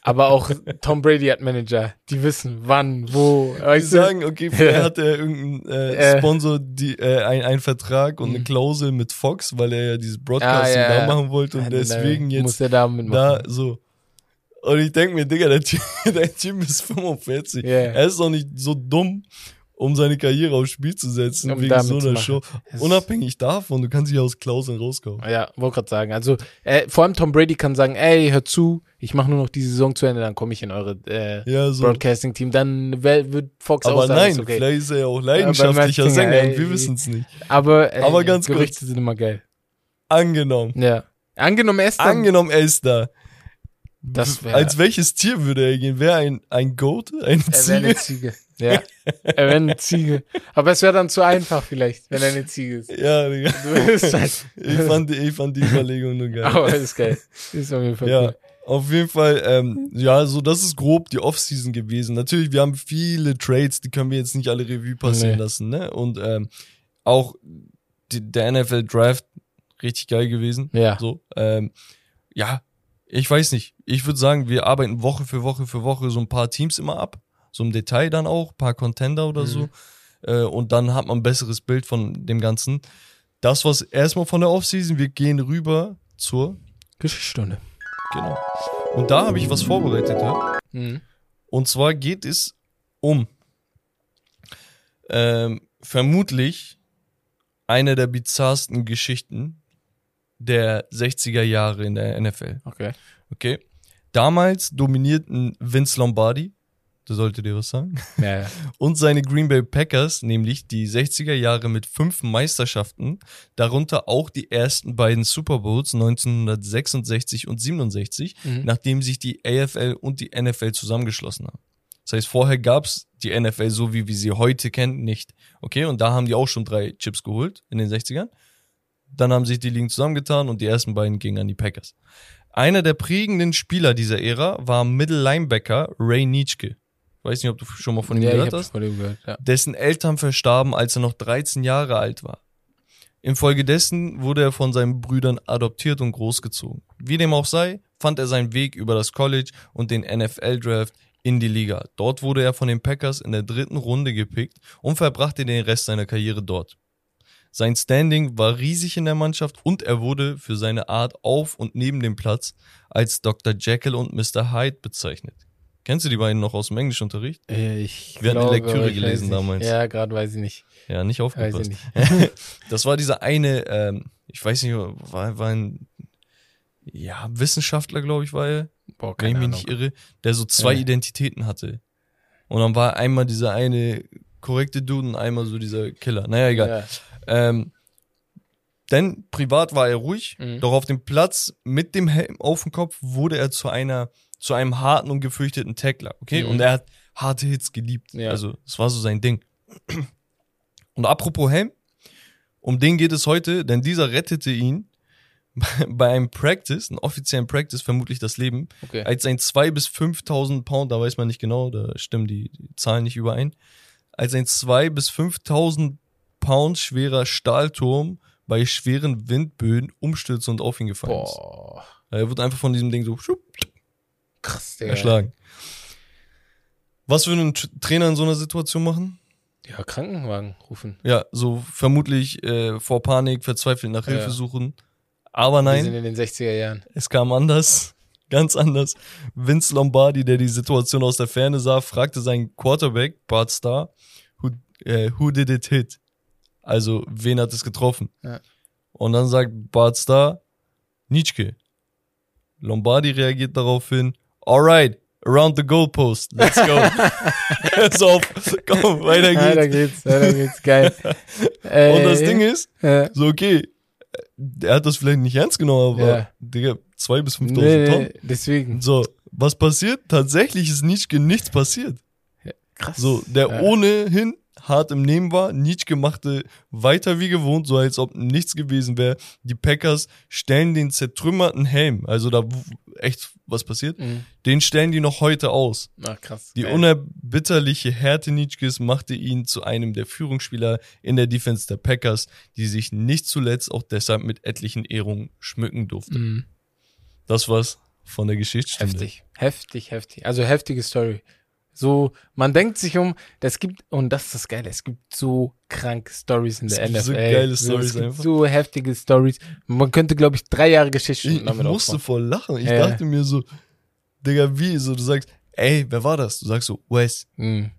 aber auch Tom Brady hat Manager, die wissen wann, wo. Die sagen, okay, vielleicht hat er irgendeinen äh, Äh. Sponsor die, äh, ein, einen Vertrag und eine Mhm. Klausel mit Fox, weil er ja dieses Broadcasting Ah, ja, da ja. machen wollte und deswegen jetzt muss da da so. Und ich denke mir, Digga, der Typ, der typ ist 45. Ja. Er ist doch nicht so dumm, um seine Karriere aufs Spiel zu setzen, Um wegen so einer. Show. Es- Unabhängig davon, du kannst dich aus Klauseln rauskaufen. Ja, wollte gerade sagen. Also äh, vor allem Tom Brady kann sagen, ey, hört zu, ich mache nur noch die Saison zu Ende, dann komme ich in eure äh, Ja, so. Broadcasting-Team. Dann wird Fox Aber auch sagen, nein, okay. vielleicht ist er ja auch leidenschaftlicher Sänger ey, und wir wissen es nicht. Aber, äh, Aber ganz kurz. Gerüchte sind immer geil. Angenommen. Ja. Angenommen, er ist Angenommen, er ist da. Das wär- Als welches Tier würde er gehen? Wäre ein, ein Goat? Eine Er wäre eine Ziege. Ja. Er wäre eine Ziege. Aber es wäre dann zu einfach vielleicht, wenn er eine Ziege ist. Ja, Digga. Du bist halt. Ich fand, ich fand die Überlegung nur geil. Aber ist geil. Ist auf jeden Fall Ja, cool. auf jeden Fall, ähm, ja, so das ist grob die Offseason gewesen. Natürlich, wir haben viele Trades, die können wir jetzt nicht alle Revue passieren Nee. lassen, ne? Und ähm, auch die, der NFL Draft richtig geil gewesen. Ja. So, ähm, ja, ich weiß nicht. Ich würde sagen, wir arbeiten Woche für Woche für Woche so ein paar Teams immer ab. So im Detail dann auch, paar Contender oder Mhm. so. Äh, und dann hat man ein besseres Bild von dem Ganzen. Das war's erstmal von der Offseason. Wir gehen rüber zur Geschichtsstunde. Genau. Und da habe ich was vorbereitet. Ja? Mhm. Und zwar geht es um ähm, vermutlich eine der bizarrsten Geschichten der 60er Jahre in der NFL. Okay. Okay. Damals dominierten Vince Lombardi, das sollte dir was sagen, Ja, ja. und seine Green Bay Packers, nämlich die 60er Jahre mit fünf Meisterschaften, darunter auch die ersten beiden Super Bowls 1966 und 67, Mhm. nachdem sich die AFL und die NFL zusammengeschlossen haben. Das heißt, vorher gab's die NFL so, wie wir sie heute kennen, nicht. Okay, und da haben die auch schon drei Chips geholt in den 60ern. Dann haben sich die Ligen zusammengetan und die ersten beiden gingen an die Packers. Einer der prägenden Spieler dieser Ära war Middle Linebacker Ray Nitschke. Weiß nicht, ob du schon mal von ihm ja, gehört hast von dem gehört, ja. dessen Eltern verstarben, als er noch 13 Jahre alt war. Infolgedessen wurde er von seinen Brüdern adoptiert und großgezogen. Wie dem auch sei, fand er seinen Weg über das College und den NFL-Draft in die Liga. Dort wurde er von den Packers in der dritten Runde gepickt und verbrachte den Rest seiner Karriere dort. Sein Standing war riesig in der Mannschaft und er wurde für seine Art auf und neben dem Platz als Dr. Jekyll und Mr. Hyde bezeichnet. Kennst du die beiden noch aus dem Englischunterricht? Äh, Ich Wir hatten glaube, Lektüre aber ich gelesen weiß damals. Ja, gerade weiß ich nicht. Ja, nicht Weiß aufgepasst. ich nicht. Das war dieser eine, ähm, ich weiß nicht, war, war ein ja, Wissenschaftler, glaube ich, war er, Boah, wenn ich keine mich nicht irre, der so zwei Ja. Identitäten hatte. Und dann war einmal dieser eine korrekte Dude und einmal so dieser Killer. Naja, egal. Ja. Ähm, denn privat war er ruhig, Mhm. doch auf dem Platz mit dem Helm auf dem Kopf wurde er zu einer, zu einem harten und gefürchteten Tackler, okay? Mhm. Und er hat harte Hits geliebt. Ja. Also, es war so sein Ding. Und apropos Helm, um den geht es heute, denn dieser rettete ihn bei einem Practice, einem offiziellen Practice, vermutlich das Leben, Okay. als ein 2.000 bis 5.000 Pound, da weiß man nicht genau, da stimmen die, die Zahlen nicht überein, als ein 2.000 bis 5.000 Pound schwerer Stahlturm bei schweren Windböen umstürzte und auf ihn gefallen ist. Boah. Er wird einfach von diesem Ding so schupp, Krass, Digga. erschlagen. Was würde ein Trainer in so einer Situation machen? Ja, Krankenwagen rufen. Ja, so vermutlich äh, vor Panik, verzweifelt nach Hilfe Ja. suchen. Aber Wir sind nein, in den 60er Jahren. es kam anders. Ganz anders. Vince Lombardi, der die Situation aus der Ferne sah, fragte seinen Quarterback, Bart Starr, who, äh, who did it hit? Also, wen hat es getroffen? Ja. Und dann sagt Bart Starr, Nitschke. Lombardi reagiert daraufhin, alright, around the goalpost, let's go. Pass auf, komm, weiter geht's. Weiter geht's, weiter geht's, geil. Äh, Und das Ding ist, äh, so okay, der hat das vielleicht nicht ernst genommen, aber Ja. Digga, zwei bis 5.000 nee, Tonnen. deswegen. So, was passiert? Tatsächlich ist Nietzsche nichts passiert. Krass. So, der Ja. ohnehin hart im Nehmen war, Nietzsche machte weiter wie gewohnt, so als ob nichts gewesen wäre. Die Packers stellen den zertrümmerten Helm, also da echt was passiert, Mhm. den stellen die noch heute aus. Ach, krass. Die geil. unerbitterliche Härte Nietzsches machte ihn zu einem der Führungsspieler in der Defense der Packers, die sich nicht zuletzt auch deshalb mit etlichen Ehrungen schmücken durfte. Mhm. Das war's von der Geschichtsstunde. Heftig, heftig, heftig. Also heftige Story. So, man denkt sich um, das gibt, und das ist das Geile, es gibt so kranke Stories in Es der gibt so NFL. geile es Stories gibt einfach. so heftige Stories. Man könnte, glaube ich, drei Jahre Geschichte Ich, ich musste voll lachen. Ich Ja. dachte mir so, Digga, wie? So, du sagst, ey, wer war das? Du sagst so, Wes. Mhm.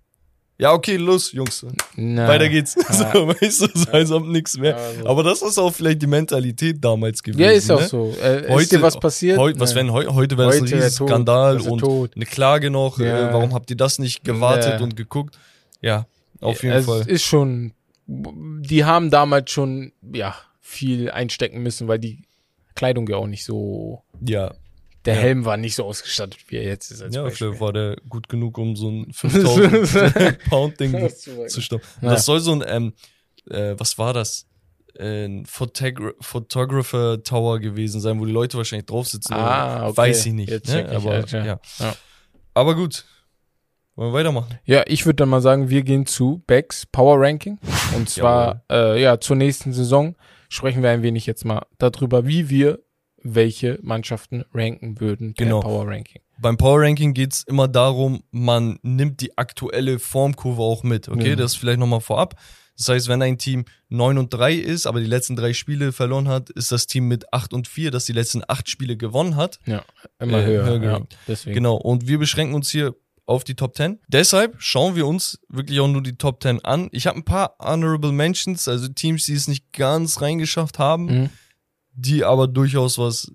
Ja, okay, los, Jungs. Na, Weiter geht's. Ja. So, weißt du, so als ob nichts mehr. Ja, so. Aber das ist auch vielleicht die Mentalität damals gewesen. Ja, ist auch ne? so. Äh, ist Heute- dir was passiert? Heu, was wenn heu, heute wäre es ein riesen Skandal sie und tot. eine Klage noch. Ja. Äh, warum habt ihr das nicht gewartet Ja. und geguckt? Ja, auf jeden es Fall. ist schon, die haben damals schon, ja, viel einstecken müssen, weil die Kleidung ja auch nicht so Ja, der Ja. Helm war nicht so ausgestattet, wie er jetzt ist als Ja, Beispiel. vielleicht war der gut genug, um so ein 5000 Pound Ding zu stoppen. Ja. Das soll so ein, ähm, äh, was war das? Ein Photogra Photographer Tower gewesen sein, wo die Leute wahrscheinlich drauf sitzen. Ah, okay. Weiß ich nicht. Ne? ich, Aber, ja. Ja. Aber gut. Wollen wir weitermachen? Ja, ich würde dann mal sagen, wir gehen zu Becks Power Ranking. Und zwar, äh, ja, zur nächsten Saison sprechen wir ein wenig jetzt mal darüber, wie wir welche Mannschaften ranken würden per Genau. Power Ranking. Beim Power Ranking geht's immer darum, man nimmt die aktuelle Formkurve auch mit. Okay, Ja. das vielleicht nochmal vorab. Das heißt, wenn ein Team 9 und 3 ist, aber die letzten drei Spiele verloren hat, ist das Team mit 8 und 4, das die letzten acht Spiele gewonnen hat. Ja, immer Äh, höher. höher ja, deswegen. Genau. Und wir beschränken uns hier auf die Top 10. Deshalb schauen wir uns wirklich auch nur die Top 10 an. Ich habe ein paar Honorable Mentions, also Teams, die es nicht ganz reingeschafft haben, Mhm. Die aber durchaus was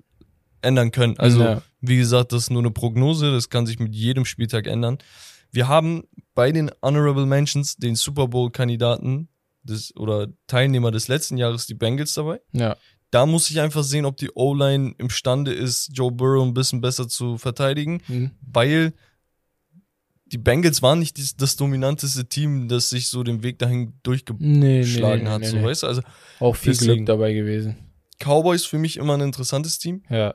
ändern können. Also, Ja. wie gesagt, das ist nur eine Prognose, das kann sich mit jedem Spieltag ändern. Wir haben bei den Honorable Mentions den Super Bowl-Kandidaten des oder Teilnehmer des letzten Jahres, die Bengals dabei. Ja, Da muss ich einfach sehen, ob die O-Line imstande ist, Joe Burrow ein bisschen besser zu verteidigen, Mhm. weil die Bengals waren nicht dies- das dominanteste Team, das sich so den Weg dahin durchgeschlagen nee, nee, nee, hat. so, weißt? Also Auch viel Deswegen. Glück dabei gewesen. Cowboys für mich immer ein interessantes Team. Ja,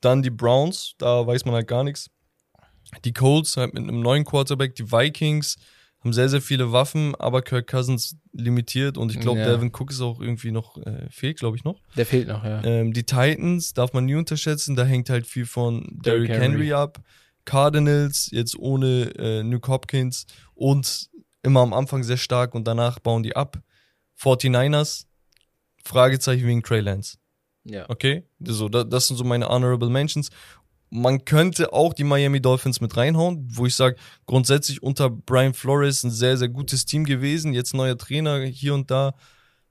Dann die Browns, da weiß man halt gar nichts. Die Colts halt mit einem neuen Quarterback, die Vikings haben sehr, sehr viele Waffen, aber Kirk Cousins limitiert und ich glaube, Ja. Devin Cook ist auch irgendwie noch, äh, fehlt, glaube ich, noch. der fehlt noch, ja. Ähm, die Titans darf man nie unterschätzen, da hängt halt viel von Derrick Henry. Henry. ab. Cardinals jetzt ohne äh, Nuke Hopkins und immer am Anfang sehr stark und danach bauen die ab. 49ers, Fragezeichen wegen Trey Lance. Ja. Okay, so, da, das sind so meine Honorable Mentions. Man könnte auch die Miami Dolphins mit reinhauen, wo ich sage, grundsätzlich unter Brian Flores ein sehr, sehr gutes Team gewesen. Jetzt neuer Trainer hier und da.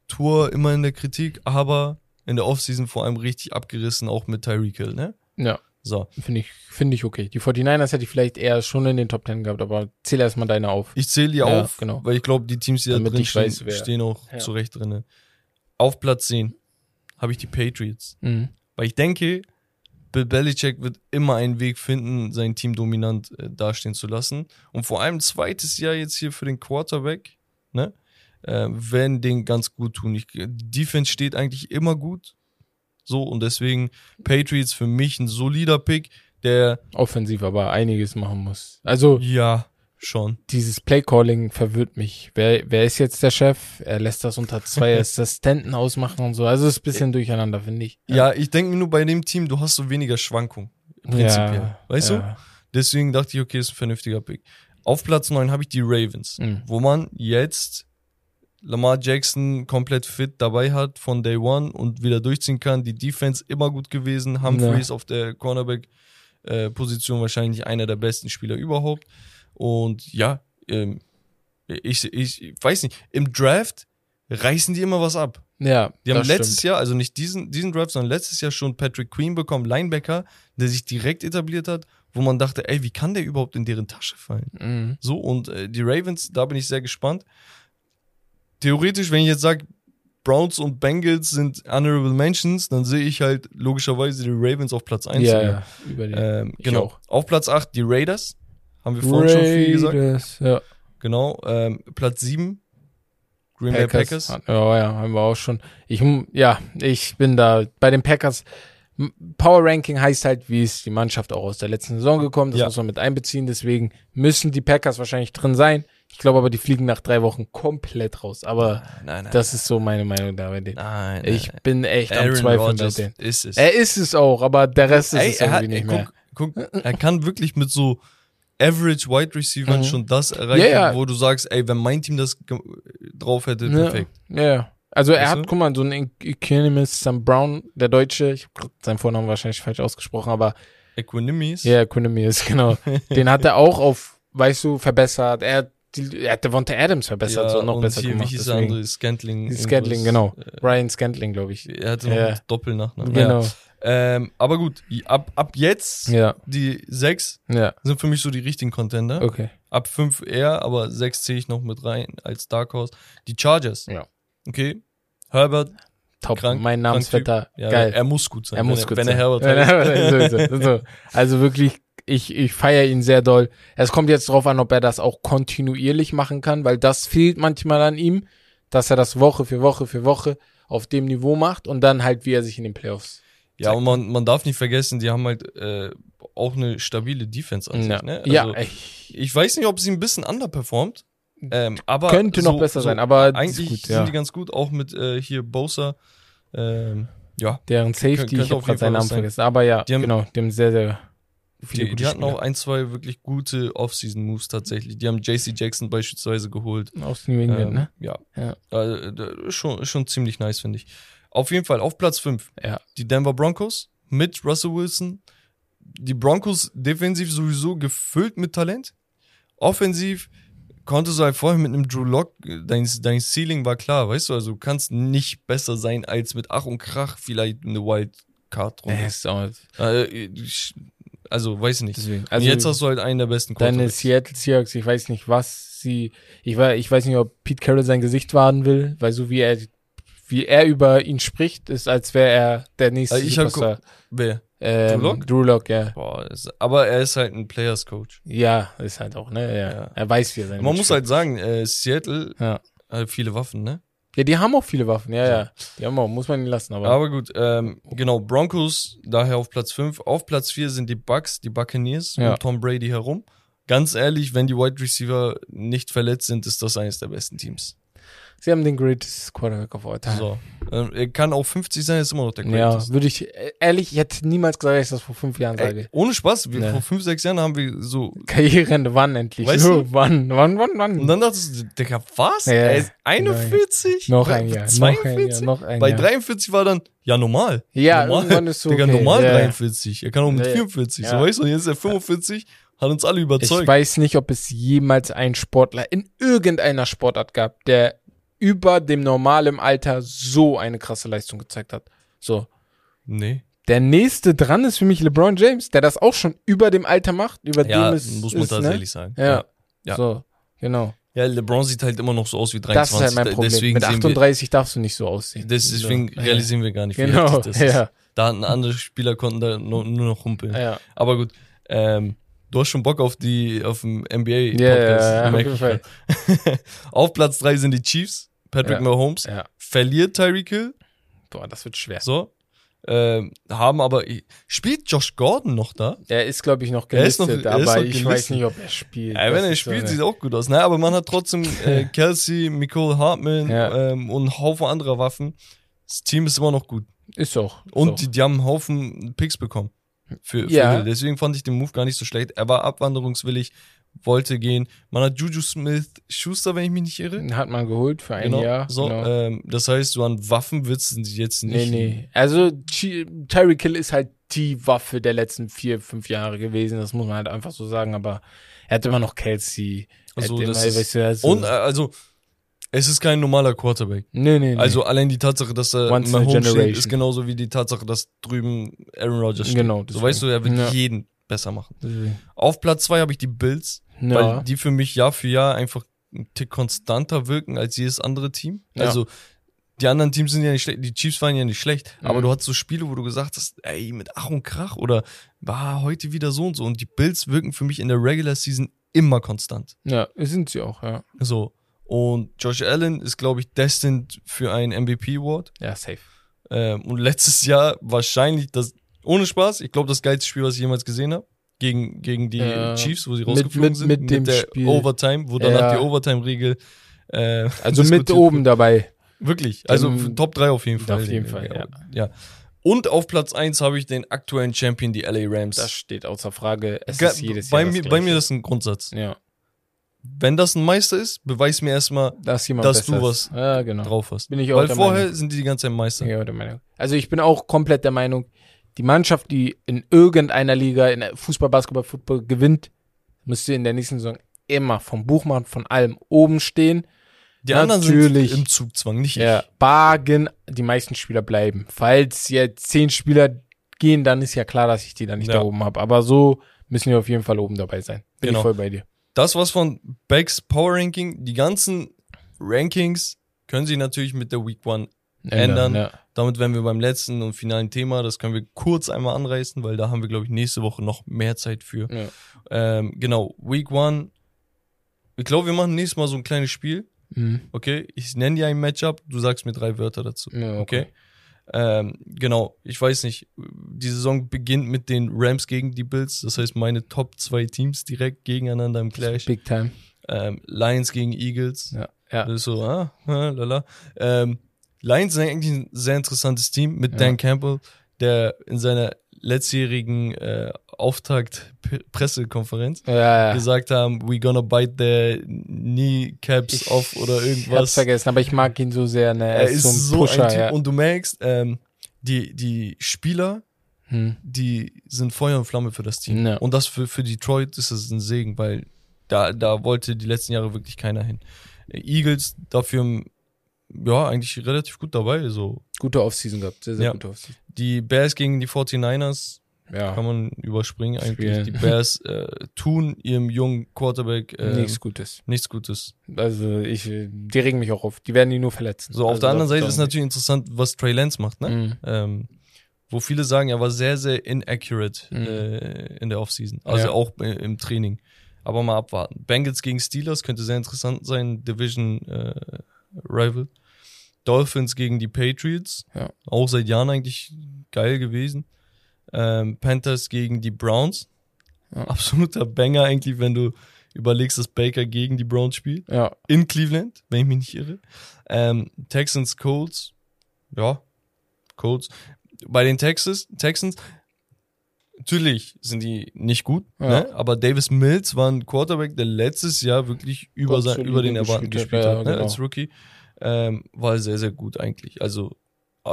Tour immer in der Kritik, aber in der Offseason vor allem richtig abgerissen, auch mit Tyreek Hill, ne? Ja, So. finde ich, finde ich okay. Die 49ers hätte ich vielleicht eher schon in den Top 10 gehabt, aber zähl erstmal deine auf. Ich zähle die Ja, auf, genau. weil ich glaube, die Teams, die da Damit drin ich stehen, weiß, stehen auch Ja. zurecht drinne. Auf Platz 10 habe ich die Patriots. Mhm. Weil ich denke, Bill Belichick wird immer einen Weg finden, sein Team dominant äh, dastehen zu lassen. Und vor allem zweites Jahr jetzt hier für den Quarterback, ne? Äh, werden den ganz gut tun. Ich, die Defense steht eigentlich immer gut. So, und deswegen Patriots für mich ein solider Pick, der, Offensiv aber einiges machen muss. Also, ja, schon. dieses Playcalling verwirrt mich. Wer, wer ist jetzt der Chef? Er lässt das unter zwei Assistenten ausmachen und so. Also ist ein bisschen durcheinander, finde ich. Ja, ich denke mir nur bei dem Team, du hast so weniger Schwankung. Prinzipiell. Ja, weißt du? ja. Deswegen dachte ich, okay, ist ein vernünftiger Pick. Auf Platz 9 habe ich die Ravens, Mhm. wo man jetzt Lamar Jackson komplett fit dabei hat von Day One und wieder durchziehen kann. Die Defense immer gut gewesen. Humphreys auf der Cornerback-Position wahrscheinlich einer der besten Spieler überhaupt. Und ja, ähm, ich, ich weiß nicht, im Draft reißen die immer was ab. Ja, Die haben letztes stimmt. Jahr, also nicht diesen, diesen Draft, sondern letztes Jahr schon Patrick Queen bekommen, Linebacker, der sich direkt etabliert hat, wo man dachte, ey, wie kann der überhaupt in deren Tasche fallen? Mhm. So, und äh, die Ravens, da bin ich sehr gespannt. Theoretisch, wenn ich jetzt sage, Browns und Bengals sind Honorable Mentions, dann sehe ich halt logischerweise die Ravens auf Platz 1. Ja, ja, über die. Ähm, genau. Auf Platz 8 die Raiders. Haben wir vorhin schon viel gesagt. Raiders, Ja. Genau. Ähm, Platz 7 Green Bay Packers. Ja, ja, haben wir auch schon. Ich, ja, ich bin da bei den Packers. Power Ranking heißt halt, wie ist die Mannschaft auch aus der letzten Saison gekommen. Das Ja. muss man mit einbeziehen. Deswegen müssen die Packers wahrscheinlich drin sein. Ich glaube aber, die fliegen nach drei Wochen komplett raus. Aber Nein, nein. das ist so meine Meinung da bei denen. nein, Ich bin echt am Aaron Zweifeln bei Rodgers denen. ist es. Er ist es auch, aber der Rest ist Ey, es irgendwie hat, nicht ey, mehr. guck, guck, er kann wirklich mit so Average Wide Receivers Mhm. schon das erreichen, Ja, ja. wo du sagst, ey, wenn mein Team das drauf hätte, perfekt. Ja, ja. Also er Weißt hat, du? guck mal, so ein Economist Sam Brown, der Deutsche, ich habe seinen Vornamen wahrscheinlich falsch ausgesprochen, aber Equanimis. ja, Economist, genau. Den hat er auch auf, weißt du, verbessert. Er hat, die, er hat Devonta Adams verbessert, Ja, so noch besser hier, gemacht. Wie hieß der andere? Scantling. Scantling, genau. Ryan Scantling, glaube ich. Er hatte noch Ja. einen Doppelnachnamen. Genau. Ja. Ähm, aber gut, ab, ab jetzt, Ja, die sechs ja, sind für mich so die richtigen Contender. okay. Ab fünf eher, aber sechs zähle ich noch mit rein als Dark Horse. Die Chargers. Ja. Okay. Herbert, top. Krank- mein Namensvetter. Ja, geil. Er muss gut sein. Er muss wenn gut wenn sein. er Herbert Wenn heißt. so, so. Also wirklich, ich, ich feiere ihn sehr doll. Es kommt jetzt drauf an, ob er das auch kontinuierlich machen kann, weil das fehlt manchmal an ihm, dass er das Woche für Woche für Woche auf dem Niveau macht und dann halt, wie er sich in den Playoffs. Ja, und man, man darf nicht vergessen, die haben halt äh, auch eine stabile Defense an Ja, sich. Ne? Also, ja ich, Ich weiß nicht, ob sie ein bisschen underperformt, ähm, aber könnte noch so- besser so sein, aber eigentlich gut, sind ja. die ganz gut, auch mit äh, hier Bosa. Ähm, ja, Deren Safety, ich habe gerade seinen Namen vergessen, aber ja, Die haben- genau, dem sehr, sehr viele die, die hatten Spieler. auch ein, zwei wirklich gute Off-Season-Moves tatsächlich. Die haben JC Jackson beispielsweise geholt. aus New England, Ähm, ne? Ja, Ja. Äh, da- ist schon, schon ziemlich nice, finde ich. Auf jeden Fall, auf Platz 5, Ja. die Denver Broncos mit Russell Wilson. Die Broncos defensiv sowieso gefüllt mit Talent. Offensiv konntest du halt vorher mit einem Drew Lock, dein, dein Ceiling war klar, weißt du, also du kannst nicht besser sein als mit Ach und Krach vielleicht eine Wildcard runter. ist auch, Äh, also, weiß ich nicht. deswegen. Also, Also, jetzt hast du halt einen der besten Deine. Seattle Seahawks, ich weiß nicht, was sie. Ich, weiß, ich weiß nicht, ob Pete Carroll sein Gesicht wahren will, weil so wie er, wie er über ihn spricht, ist, als wäre er der nächste Also ich hab Superstar. Wer? Ähm, Drew Lock? Drew Lock, ja. Boah, ist, aber er ist halt ein Players Coach. Ja, ist halt auch, ne? Ja. Ja. Er weiß, wie er sein Man muss halt sagen, äh, Seattle Ja. hat viele Waffen, ne? Ja, die haben auch viele Waffen, ja, ja. Die haben auch, muss man nicht lassen, aber. Aber gut, ähm, genau, Broncos daher auf Platz 5. Auf Platz 4 sind die Bucks, die Buccaneers Ja. um Tom Brady herum. Ganz ehrlich, wenn die Wide Receiver nicht verletzt sind, ist das eines der besten Teams. Sie haben den greatest Quarterback of all time. So. Ähm, er kann auch 50 sein, ist immer noch der ja, greatest. würde ich, äh, ehrlich, ich hätte niemals gesagt, dass ich das vor fünf Jahren Ey, sage. ohne Spaß, wir, Nee. vor 5, 6 Jahren haben wir so. Karriereende, wann endlich? Weißt so, du? wann, wann, wann, wann? Und dann dachtest du, Digga, was? Ja, er ist 41? noch ein Jahr, noch 42? ein Jahr, noch ein Bei Jahr. 43 war dann, ja, normal. Ja, normal. irgendwann ist so Digga, okay. normal Ja, ja. 43. Er kann auch mit Ja, ja. 44. So Ja. weißt du, und jetzt ist er 45, hat uns alle Ich überzeugt. weiß nicht, ob es jemals einen Sportler in irgendeiner Sportart gab, der über dem normalen Alter so eine krasse Leistung gezeigt hat. So. Nee. Der nächste dran ist für mich LeBron James, der das auch schon über dem Alter macht, über Ja, dem es muss man ist, tatsächlich ne? sagen. Ja. Ja. So, genau. Ja, LeBron sieht halt immer noch so aus wie 23. Das ist halt mein Problem. Deswegen Mit sehen 38 darfst du nicht so aussehen. wir, deswegen So. realisieren wir gar nicht, wie Genau, heftig das ist. ja. Da hatten andere Spieler konnten da nur, nur noch humpeln. Ja, Aber gut, ähm, du hast schon Bock auf die, auf dem NBA ja, ja, Podcast. ja, auf auf Platz 3 sind die Chiefs. Patrick Ja. Mahomes Ja. verliert Tyreek Hill. Boah, das wird schwer. So. Ähm, haben aber, spielt Josh Gordon noch da? Er ist, glaube ich, noch Er ist gelistet, noch- er ist aber noch ich gelistet. weiß nicht, ob er spielt. Ja, wenn er spielt, so sieht auch gut aus. Ne? Aber man hat trotzdem äh, Kelsey, Nicole Hartman Ja. ähm, und einen Haufen anderer Waffen. Das Team ist immer noch gut. Ist auch. ist Und auch. die, die haben einen Haufen Picks bekommen. Für, für Ja. Hill. Deswegen fand ich den Move gar nicht so schlecht. Er war abwanderungswillig, wollte gehen. Man hat Juju Smith Schuster, wenn ich mich nicht irre. hat man geholt für ein Genau. Jahr. so, genau. ähm, das heißt, so an Waffen wird's jetzt Nee, nicht. nee. Also Chi- Tyreek Hill ist halt die Waffe der letzten vier, fünf Jahre gewesen. Das muss man halt einfach so sagen. Aber er hat immer noch Kelsey. Also, hat immer, das ist- weißt du, also, Und also, es ist kein normaler Quarterback. nee, nee, nee. Also allein die Tatsache, dass er Once Mahomes steht, ist genauso wie die Tatsache, dass drüben Aaron Rodgers steht. Genau, So deswegen. weißt du, er wird Ja. jeden besser machen. Deswegen. Auf Platz zwei habe ich die Bills, Ja. weil die für mich Jahr für Jahr einfach ein Tick konstanter wirken als jedes andere Team. Ja. Also die anderen Teams sind ja nicht schlecht, die Chiefs waren ja nicht schlecht, aber Mhm. du hattest so Spiele, wo du gesagt hast, ey, mit Ach und Krach oder war heute wieder so und so. Und die Bills wirken für mich in der Regular Season immer konstant. ja, sind sie auch, ja. So. Und Josh Allen ist, glaube ich, destined für einen MVP Award. Ja, safe. Ähm, und letztes Jahr wahrscheinlich das, ohne Spaß, ich glaube, das geilste Spiel, was ich jemals gesehen habe. Gegen, gegen die Ja. Chiefs, wo sie Mit- rausgeflogen mit- sind. mit dem der Spiel. Overtime, wo danach Ja. die Overtime-Regel. Äh, Also mit oben wird. dabei. Wirklich. Also Dem- Top 3 auf jeden Fall. Auf jeden Fall, ja. ja. Und auf Platz 1 habe ich den aktuellen Champion, die LA Rams. Das steht außer Frage. Es Ga- ist jedes bei, Jahr mir, bei mir Gleiche. das ist ein Grundsatz. Ja, Wenn das ein Meister ist, beweis mir erstmal dass jemand Dass du ist. Ja, genau. drauf hast. Bin ich auch Weil vorher Meinung. sind die die ganze Zeit Meister. Ja, der Meinung. Also ich bin auch komplett der Meinung, die Mannschaft, die in irgendeiner Liga, in Fußball, Basketball, Football gewinnt, müsste in der nächsten Saison immer vom Buchmann, von allem oben stehen. Die anderen Natürlich. sind im Zugzwang, nicht Ja, Bargen, die meisten Spieler bleiben. Falls jetzt zehn Spieler gehen, dann ist ja klar, dass ich die dann nicht Ja. da oben habe. Aber so müssen wir auf jeden Fall oben dabei sein. Bin Genau. ich voll bei dir. Das was von Becks Power Ranking, die ganzen Rankings können sich natürlich mit der Week One ändern. Ja. Damit wären wir beim letzten und finalen Thema. Das können wir kurz einmal anreißen, weil da haben wir, glaube ich, nächste Woche noch mehr Zeit für. Ja. Ähm, genau, Week One. Ich glaube, wir machen nächstes Mal so ein kleines Spiel. Mhm. Okay, ich nenne dir ein Matchup, du sagst mir drei Wörter dazu. Ja, Okay. Ähm, genau, ich weiß nicht. Die Saison beginnt mit den Rams gegen die Bills. Das heißt, meine Top zwei Teams direkt gegeneinander im Clash. Big time. Ähm, Lions gegen Eagles. Ja. Ja. Das ist so, ah, ah, lala. Ähm, Lions sind eigentlich ein sehr interessantes Team mit Ja. Dan Campbell, der in seiner letztjährigen äh, Auftakt-Pressekonferenz Ja, ja. gesagt haben, we gonna bite their kneecaps off oder Ich hab's irgendwas. vergessen, aber ich mag ihn so sehr, ne? Er ist so, Pusher, ein Typ ja. und du merkst, ähm, die, die Spieler, Hm. die sind Feuer und Flamme für das Team. Und das für, für Detroit ist es ein Segen, weil da, da wollte die letzten Jahre wirklich keiner hin. Eagles dafür, ja, eigentlich relativ gut dabei. So. Gute Offseason gehabt, sehr, sehr Ja. gute Offseason. Die Bears gegen die 49ers Ja, kann man überspringen eigentlich. Spielen. Die Bears äh, tun ihrem jungen Quarterback äh, nichts Gutes. nichts Gutes. Also ich, die regen mich auch auf. Die werden die nur verletzen. So, auf also der anderen Seite ist natürlich interessant, was Trey Lance macht, ne? Mhm. Ähm, wo viele sagen, er war sehr, sehr inaccurate Mhm. äh, in der Offseason. Also Ja. auch äh, im Training. Aber mal abwarten. Bengals gegen Steelers könnte sehr interessant sein. Division äh, Rival. Dolphins gegen die Patriots. Ja. Auch seit Jahren eigentlich geil gewesen. Ähm, Panthers gegen die Browns. Ja. Absoluter Banger eigentlich, wenn du überlegst, dass Baker gegen die Browns spielt Ja, in Cleveland, wenn ich mich nicht irre. Ähm, Texans, Colts, ja, Colts. Bei den Texas, Texans, natürlich sind die nicht gut, Ja. ne? aber Davis Mills war ein Quarterback, der letztes Jahr wirklich über, sein, über den Erwarten gespielt hat, ja, ne? genau. als Rookie. Ähm, war sehr, sehr gut eigentlich. Also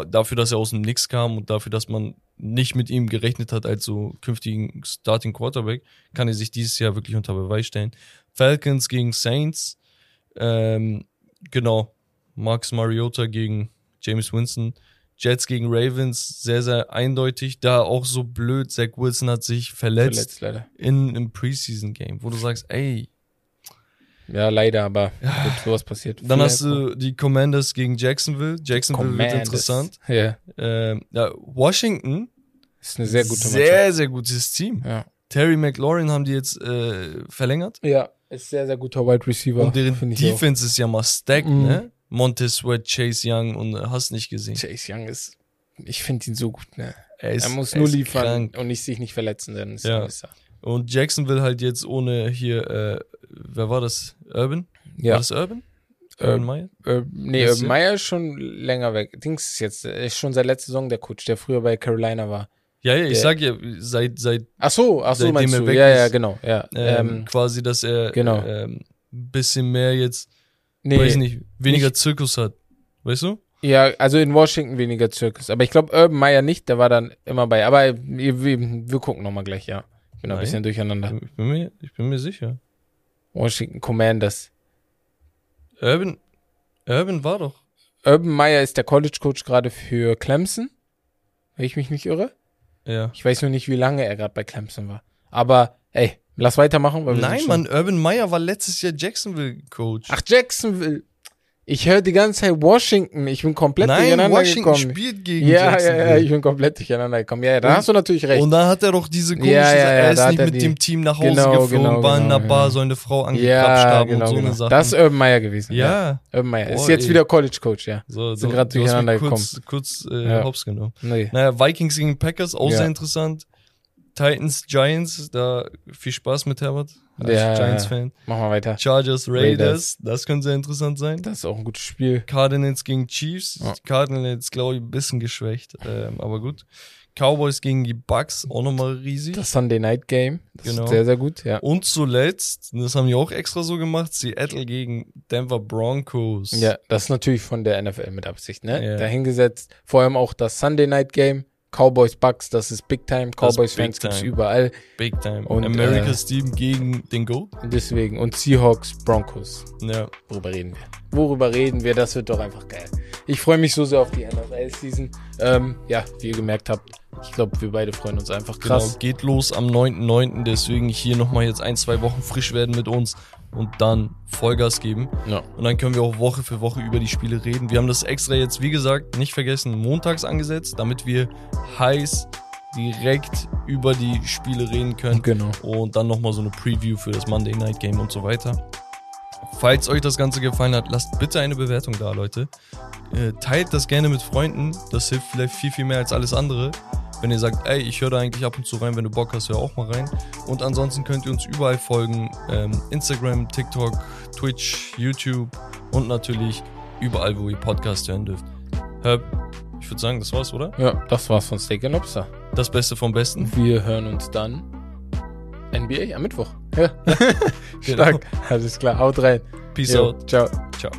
dafür, dass er aus dem Nix kam und dafür, dass man nicht mit ihm gerechnet hat als so künftigen Starting Quarterback, kann er sich dieses Jahr wirklich unter Beweis stellen. Falcons gegen Saints, ähm, genau, Max Mariota gegen James Winston, Jets gegen Ravens, sehr, sehr eindeutig, da auch so blöd, Zach Wilson hat sich verletzt, verletzt leider. in einem Preseason-Game, wo du sagst, ey, Ja, leider, aber gut, sowas passiert. dann hast du die Commanders gegen Jacksonville, Jacksonville wird Commanders. interessant. Ja, Ähm, ja, Washington, ist eine sehr gute sehr, sehr gutes Team. Mannschaft. Terry McLaurin haben die jetzt äh, verlängert. Ja. ja, ist sehr, sehr guter Wide Receiver. Und deren auch. Defense ist ja mal stacked, Mhm. ne? Montez Sweat, Chase Young und äh, hast nicht gesehen. Chase Young ist, ich finde ihn so gut, ne? Er, ist, er muss er nur liefern krank. und nicht, sich nicht verletzen, dann ist Ja. da. Und Jacksonville halt jetzt ohne hier, äh, wer war das? Urban? War Ja, das Urban? Urban Meyer? äh, nee, Urban? Meyer ist schon länger weg. Dings ist jetzt, er ist schon seit letzter Saison der Coach, der früher bei Carolina war. Ja, ja, ich der- sag ja, seit, seit Ach so, ach so, meinst du? Ja, ja, genau, ja. ähm, Ähm, quasi, dass er genau. ähm, ein bisschen mehr jetzt, nee, weiß ich nicht, weniger nicht- Zirkus hat. Weißt du? Ja, also in Washington weniger Zirkus. Aber ich glaube, Urban Meyer nicht, der war dann immer bei. Aber wir, wir, gucken nochmal gleich, ja. Ich bin ein Nein. bisschen durcheinander. Ich bin mir, ich bin mir sicher. Washington Commanders. Urban, Urban war doch. Urban Meyer ist der College Coach gerade für Clemson, wenn ich mich nicht irre. Ja. Ich weiß nur nicht, wie lange er gerade bei Clemson war. Aber, ey, lass weitermachen. Weil wir Nein, Mann, Urban Meyer war letztes Jahr Jacksonville-Coach. Ach, Jacksonville. Ich höre die ganze Zeit Washington. Ich bin komplett Nein, durcheinander Washington gekommen. spielt gegen Ja, ja, Jacksonville. ja, ich bin komplett durcheinander gekommen. Ja, ja, da Und- hast du natürlich recht. Und dann hat er doch diese komische, Ja, ja, ja, er ist nicht mit die- dem Team nach Hause Genau, geflogen, genau, war in genau, einer Bar, ja. so eine Frau angekrapscht ja, haben genau, und so genau. eine Sache. Das ist Urban Meyer gewesen. ja. Urban Meyer. Ist Boah, jetzt ey. wieder College Coach, ja. So, Sind du- grad du hast mich durcheinander kurz, kurz äh, Ja. hops genommen. Nee. Naja, Vikings gegen Packers, auch Ja. sehr interessant. Titans, Giants, da viel Spaß mit Herbert, als Ja, Giants-Fan. Mach mal weiter. Chargers, Raiders, Raiders. das könnte sehr interessant sein. Das ist auch ein gutes Spiel. Cardinals gegen Chiefs. Ja. Cardinals, glaube ich, ein bisschen geschwächt, ähm, aber gut. Cowboys gegen die Bucks, auch nochmal riesig. Das Sunday Night Game. Das Genau. ist sehr, sehr gut, ja. Und zuletzt, das haben die auch extra so gemacht, Seattle gegen Denver Broncos. Ja, das ist natürlich von der NFL mit Absicht, ne? Ja. Dahingesetzt. Vor allem auch das Sunday Night Game. Cowboys Bucks, das ist Big Time. Cowboys-Fans Big gibt's überall. Big Time. Und, America's äh, Team gegen den Goat. Deswegen. Und Seahawks, Broncos. Ja. Worüber reden wir? Worüber reden wir? Das wird doch einfach geil. Ich freue mich so sehr auf die NFL-Season. Ähm, ja, wie ihr gemerkt habt, ich glaube, wir beide freuen uns einfach krass. Genau, geht los am 9.9. Deswegen hier nochmal jetzt ein, zwei Wochen frisch werden mit uns und dann Vollgas geben. Ja. Und dann können wir auch Woche für Woche über die Spiele reden. Wir haben das extra jetzt, wie gesagt, nicht vergessen, montags angesetzt, damit wir heiß direkt über die Spiele reden können. Genau. Und dann nochmal so eine Preview für das Monday Night Game und so weiter. Falls euch das Ganze gefallen hat, lasst bitte eine Bewertung da, Leute. Äh, teilt das gerne mit Freunden. Das hilft vielleicht viel, viel mehr als alles andere. Wenn ihr sagt, ey, ich höre da eigentlich ab und zu rein, wenn du Bock hast, hör auch mal rein. Und ansonsten könnt ihr uns überall folgen. Ähm, Instagram, TikTok, Twitch, YouTube und natürlich überall, wo ihr Podcast hören dürft. Herb, ich würde sagen, das war's, oder? Ja, das war's von Steak Lobster. Das Beste vom Besten. Wir hören uns dann NBA am Mittwoch. Ja. Genau. Stark. Alles klar. Haut rein. Peace Jo, out. Ciao. Ciao.